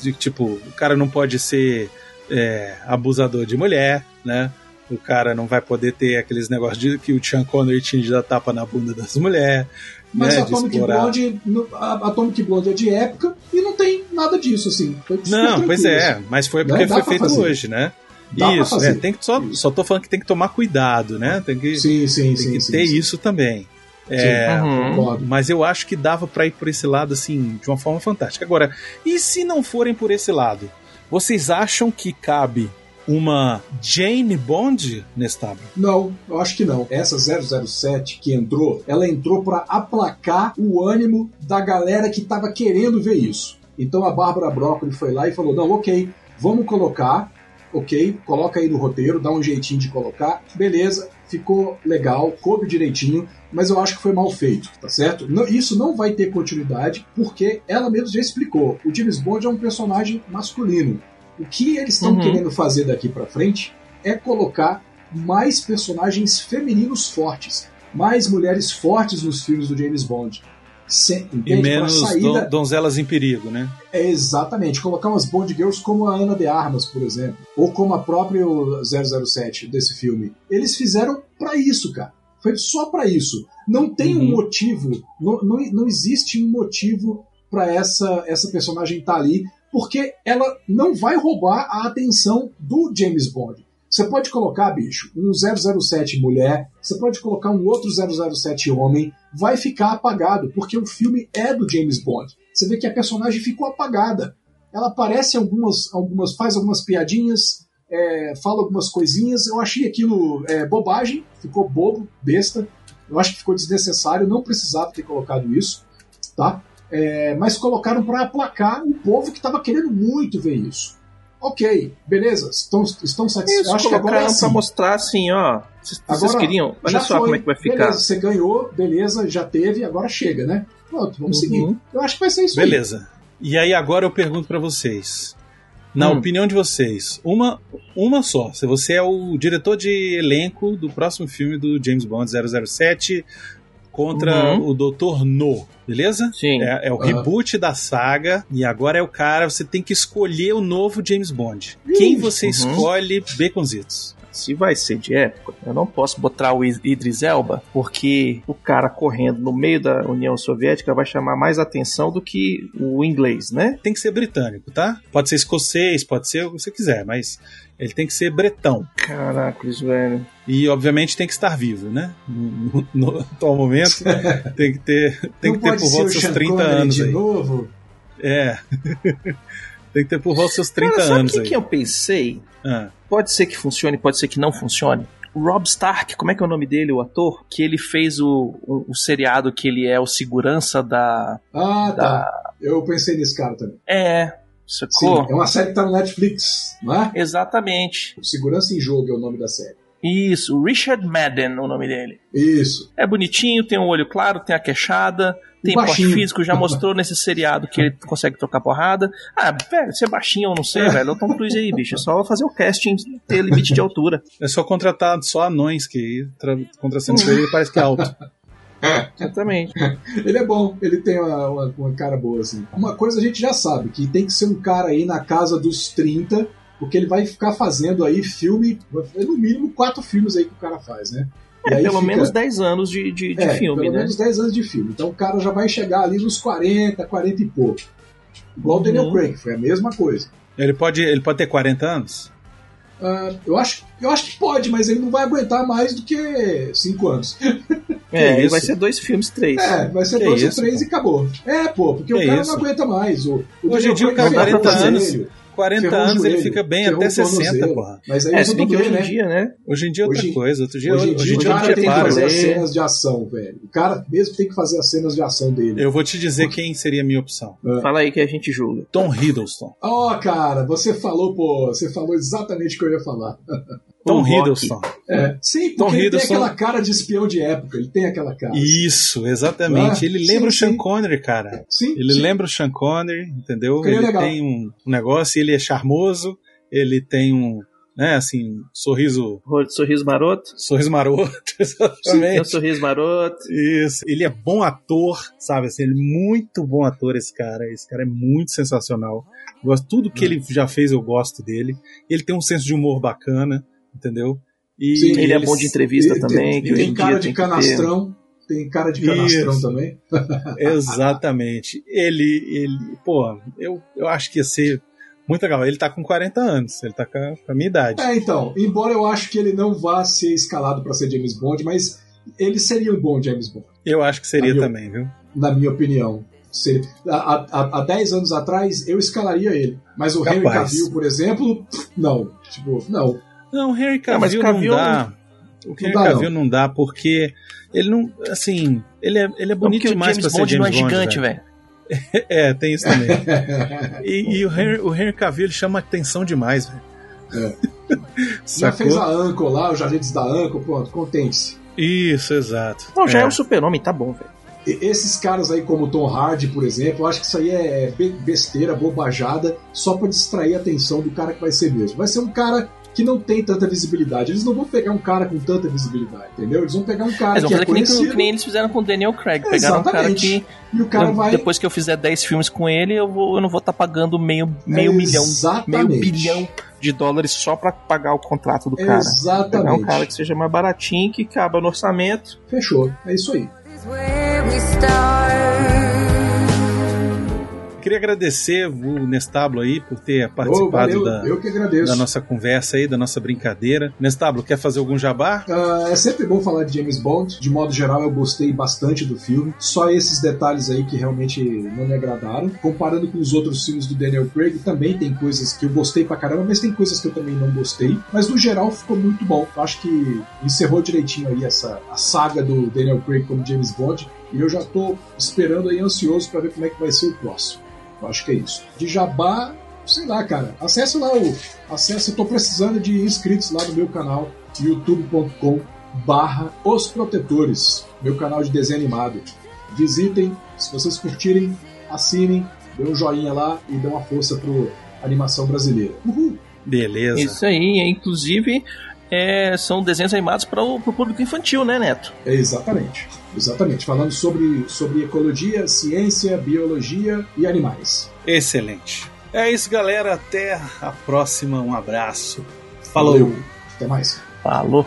De, tipo, o cara não pode ser é, abusador de mulher, né? O cara não vai poder ter aqueles negócios de que o Sean Connery tinha de dar tapa na bunda das mulheres. Mas né, a Atomic Blonde, a Atomic Blonde é de época e não tem nada disso, assim. não, pois é, mas foi porque né? foi feito fazer. hoje, né? Dá isso, é, tem que só, só tô falando que tem que tomar cuidado, né? Tem que, sim, sim, tem sim, que sim, ter sim. isso também. É, uhum. Mas eu acho que dava para ir por esse lado assim de uma forma fantástica. Agora, e se não forem por esse lado? Vocês acham que cabe uma Jane Bond nesse tablo? Não, eu acho que não. Essa 007 que entrou, ela entrou para aplacar o ânimo da galera que tava querendo ver isso. Então a Bárbara Broccoli foi lá e falou: não, ok, vamos colocar, ok, coloca aí no roteiro, dá um jeitinho de colocar, beleza, ficou legal, coube direitinho, mas eu acho que foi mal feito, tá certo? Não, isso não vai ter continuidade, porque ela mesma já explicou: o James Bond é um personagem masculino. O que eles estão uhum. querendo fazer daqui para frente é colocar mais personagens femininos fortes, mais mulheres fortes nos filmes do James Bond. Se, e menos saída... don, donzelas em perigo, né? É exatamente. Colocar umas Bond Girls como a Ana de Armas, por exemplo. Ou como a própria 007 desse filme. Eles fizeram para isso, cara. Foi só para isso. Não tem uhum. um motivo, não, não, não existe um motivo para essa, essa personagem estar tá ali porque ela não vai roubar a atenção do James Bond. Você pode colocar, bicho, um 007 mulher, você pode colocar um outro 007 homem, vai ficar apagado, porque o filme é do James Bond. Você vê que a personagem ficou apagada. Ela aparece algumas, algumas faz algumas piadinhas, é, fala algumas coisinhas. Eu achei aquilo é, bobagem, ficou bobo, besta. Eu acho que ficou desnecessário, não precisava ter colocado isso, tá? É, mas colocaram para aplacar o povo que estava querendo muito ver isso. Ok, beleza, estão, estão satisfeitos. Acho que agora é assim. para mostrar assim, ó. Vocês agora, queriam, olha só foi, como é que vai ficar. Beleza, você ganhou, beleza, já teve, agora chega, né? Pronto, vamos uhum. seguir. Eu acho que vai ser isso Beleza. Aí. E aí agora eu pergunto para vocês. Na hum. opinião de vocês, uma, uma só. Se você é o diretor de elenco do próximo filme do James Bond 007, contra uhum. o Dr. No, beleza? Sim. É, é o uhum. reboot da saga e agora é o cara, você tem que escolher o novo James Bond. Quem você uhum. escolhe, Baconzitos? Se vai ser de época, eu não posso botar o Idris Elba, porque o cara correndo no meio da União Soviética vai chamar mais atenção do que o inglês, né? Tem que ser britânico, tá? Pode ser escocês, pode ser o que você quiser, mas ele tem que ser bretão. Caracas, velho. E obviamente tem que estar vivo, né? No, no atual momento tem que ter, tem que ter por volta dos seus 30 anos de aí. Novo. É. tem que ter por volta dos seus 30 Cara, anos sabe aí. que eu pensei? Ah. Pode ser que funcione, pode ser que não funcione. O Rob Stark, como é que é o nome dele, o ator? Que ele fez o, o, o seriado que ele é o segurança da. Ah, da... tá. Eu pensei nesse cara também. É, Sacou? Sim, é uma série que tá no Netflix, não é? Exatamente. Segurança em Jogo é o nome da série. Isso, Richard Madden, o nome dele. Isso. É bonitinho, tem um olho claro, tem a queixada, tem porte físico, já mostrou nesse seriado que ele consegue trocar porrada. Ah, velho, ser baixinho eu não sei, velho. É o Tom Cruise aí, bicho. É só fazer o casting ter limite de altura. É só contratar só anões que contratando com ele parece que é alto. (laughs) Exatamente. ele é bom, ele tem uma, uma, uma, cara boa, assim. Uma coisa a gente já sabe, que tem que ser um cara aí na casa dos 30, porque ele vai ficar fazendo aí filme, no mínimo quatro filmes aí que o cara faz, né? É, pelo fica... menos 10 anos de, de, de é, filme, pelo né? menos 10 anos de filme. Então o cara já vai chegar ali nos 40, 40 e pouco. Igual o Daniel uhum. Craig, foi a mesma coisa. Ele pode, ele pode ter 40 anos? Uh, eu, acho, eu acho que pode, mas ele não vai aguentar mais do que 5 anos. (laughs) É, ele vai ser dois filmes, três. É, vai ser que dois isso, ou três pô? e acabou. É, pô, porque que o cara isso? não aguenta mais. O, o Hoje em dia o cara 40 anos. 40 anos ele fica bem até 60, porra. Mas aí é, se bem que hoje né? em dia, né? Hoje em dia é outra hoje, coisa. Outro dia, hoje em dia, hoje dia o cara tem que fazer as cenas de ação, velho. O cara mesmo tem que fazer as cenas de ação dele. Eu vou te dizer quem seria a minha opção. É. Fala aí que a gente julga. Tom Hiddleston. Ó, oh, cara, você falou, pô, você falou exatamente o que eu ia falar. (laughs) Tom Hiddleston. É, sim, porque Tom ele Hiddleston... tem aquela cara de espião de época, ele tem aquela cara. Isso, exatamente. Ah, ele lembra sim, o Sean sim. Connery, cara. Sim. Ele sim. lembra o Sean Connery, entendeu? Ele, ele tem um negócio, ele é charmoso, ele tem um, né? Assim, sorriso. Sorriso maroto? Sorriso maroto, (laughs) exatamente. Sim, sorriso maroto. Isso. Ele é bom ator, sabe? Assim, ele é muito bom ator, esse cara. Esse cara é muito sensacional. Gosto, tudo que hum. ele já fez, eu gosto dele. Ele tem um senso de humor bacana, entendeu? E Sim, ele, ele é bom de entrevista ele, também. Ele, tem cara de canastrão. Tem cara de canastrão Isso. também. (laughs) Exatamente. Ele, ele, pô, eu, eu acho que ia ser muito legal. Ele tá com 40 anos, ele tá com a, com a minha idade. É, então, embora eu acho que ele não vá ser escalado para ser James Bond, mas ele seria um bom James Bond. Eu acho que seria também, viu? Na minha opinião. há, há, há 10 anos atrás, eu escalaria ele. Mas o Capaz. Henry Cavill, por exemplo, não. Tipo, não. Não, o Henry Cavill, não, Cavill não dá. O Henry não dá, Cavill não. não dá porque ele não. Assim, ele é, ele é bonito demais pra ser James Bond. não é gigante, velho. (laughs) é, tem isso também. (laughs) e, e o, Henry, o Henry Cavill ele chama atenção demais, velho. É. (laughs) Já fez a Anko lá, os agentes da Anko, pronto, contente-se. Isso, exato. Não, já é, é um super-homem, tá bom, velho. Esses caras aí, como Tom Hardy, por exemplo, eu acho que isso aí é besteira, bobajada, só para distrair a atenção do cara que vai ser mesmo. Vai ser um cara que não tem tanta visibilidade. Eles não vão pegar um cara com tanta visibilidade, entendeu? Eles vão pegar um cara que é que conhecido. Nem, que nem eles fizeram com o Daniel Craig. É, pegaram exatamente. um cara que... E o cara vai... Depois que eu fizer 10 filmes com ele, eu, vou, eu não vou estar tá pagando meio, meio é, milhão, meio bilhão de dólares só para pagar o contrato do cara. Exatamente. Pegar um cara que seja mais baratinho, que caba no orçamento. Fechou. É isso aí queria agradecer o Nestablo aí por ter participado oh, da, da, nossa conversa aí, da nossa brincadeira. Nestablo, quer fazer algum jabá? Uh, é sempre bom falar de James Bond. De modo geral, eu gostei bastante do filme. Só esses detalhes aí que realmente não me agradaram. Comparando com os outros filmes do Daniel Craig, também tem coisas que eu gostei pra caramba, mas tem coisas que eu também não gostei. Mas no geral ficou muito bom. Eu acho que encerrou direitinho aí essa a saga do Daniel Craig como James Bond. E eu já tô esperando aí ansioso para ver como é que vai ser o próximo. Eu acho que é isso. De jabá, sei lá, cara. Acesse lá o. Acesse, eu tô precisando de inscritos lá no meu canal, youtube.com barra Os Protetores, meu canal de desenho animado. Visitem, se vocês curtirem, assinem, dê um joinha lá e dê uma força pro animação brasileira. Uhul! Beleza. Isso aí, inclusive é, são desenhos animados para o público infantil, né, Neto? É, exatamente. Exatamente. Falando sobre, sobre ecologia, ciência, biologia e animais. Excelente. É isso, galera. Até a próxima. Um abraço. Falou. Valeu. Até mais. Falou.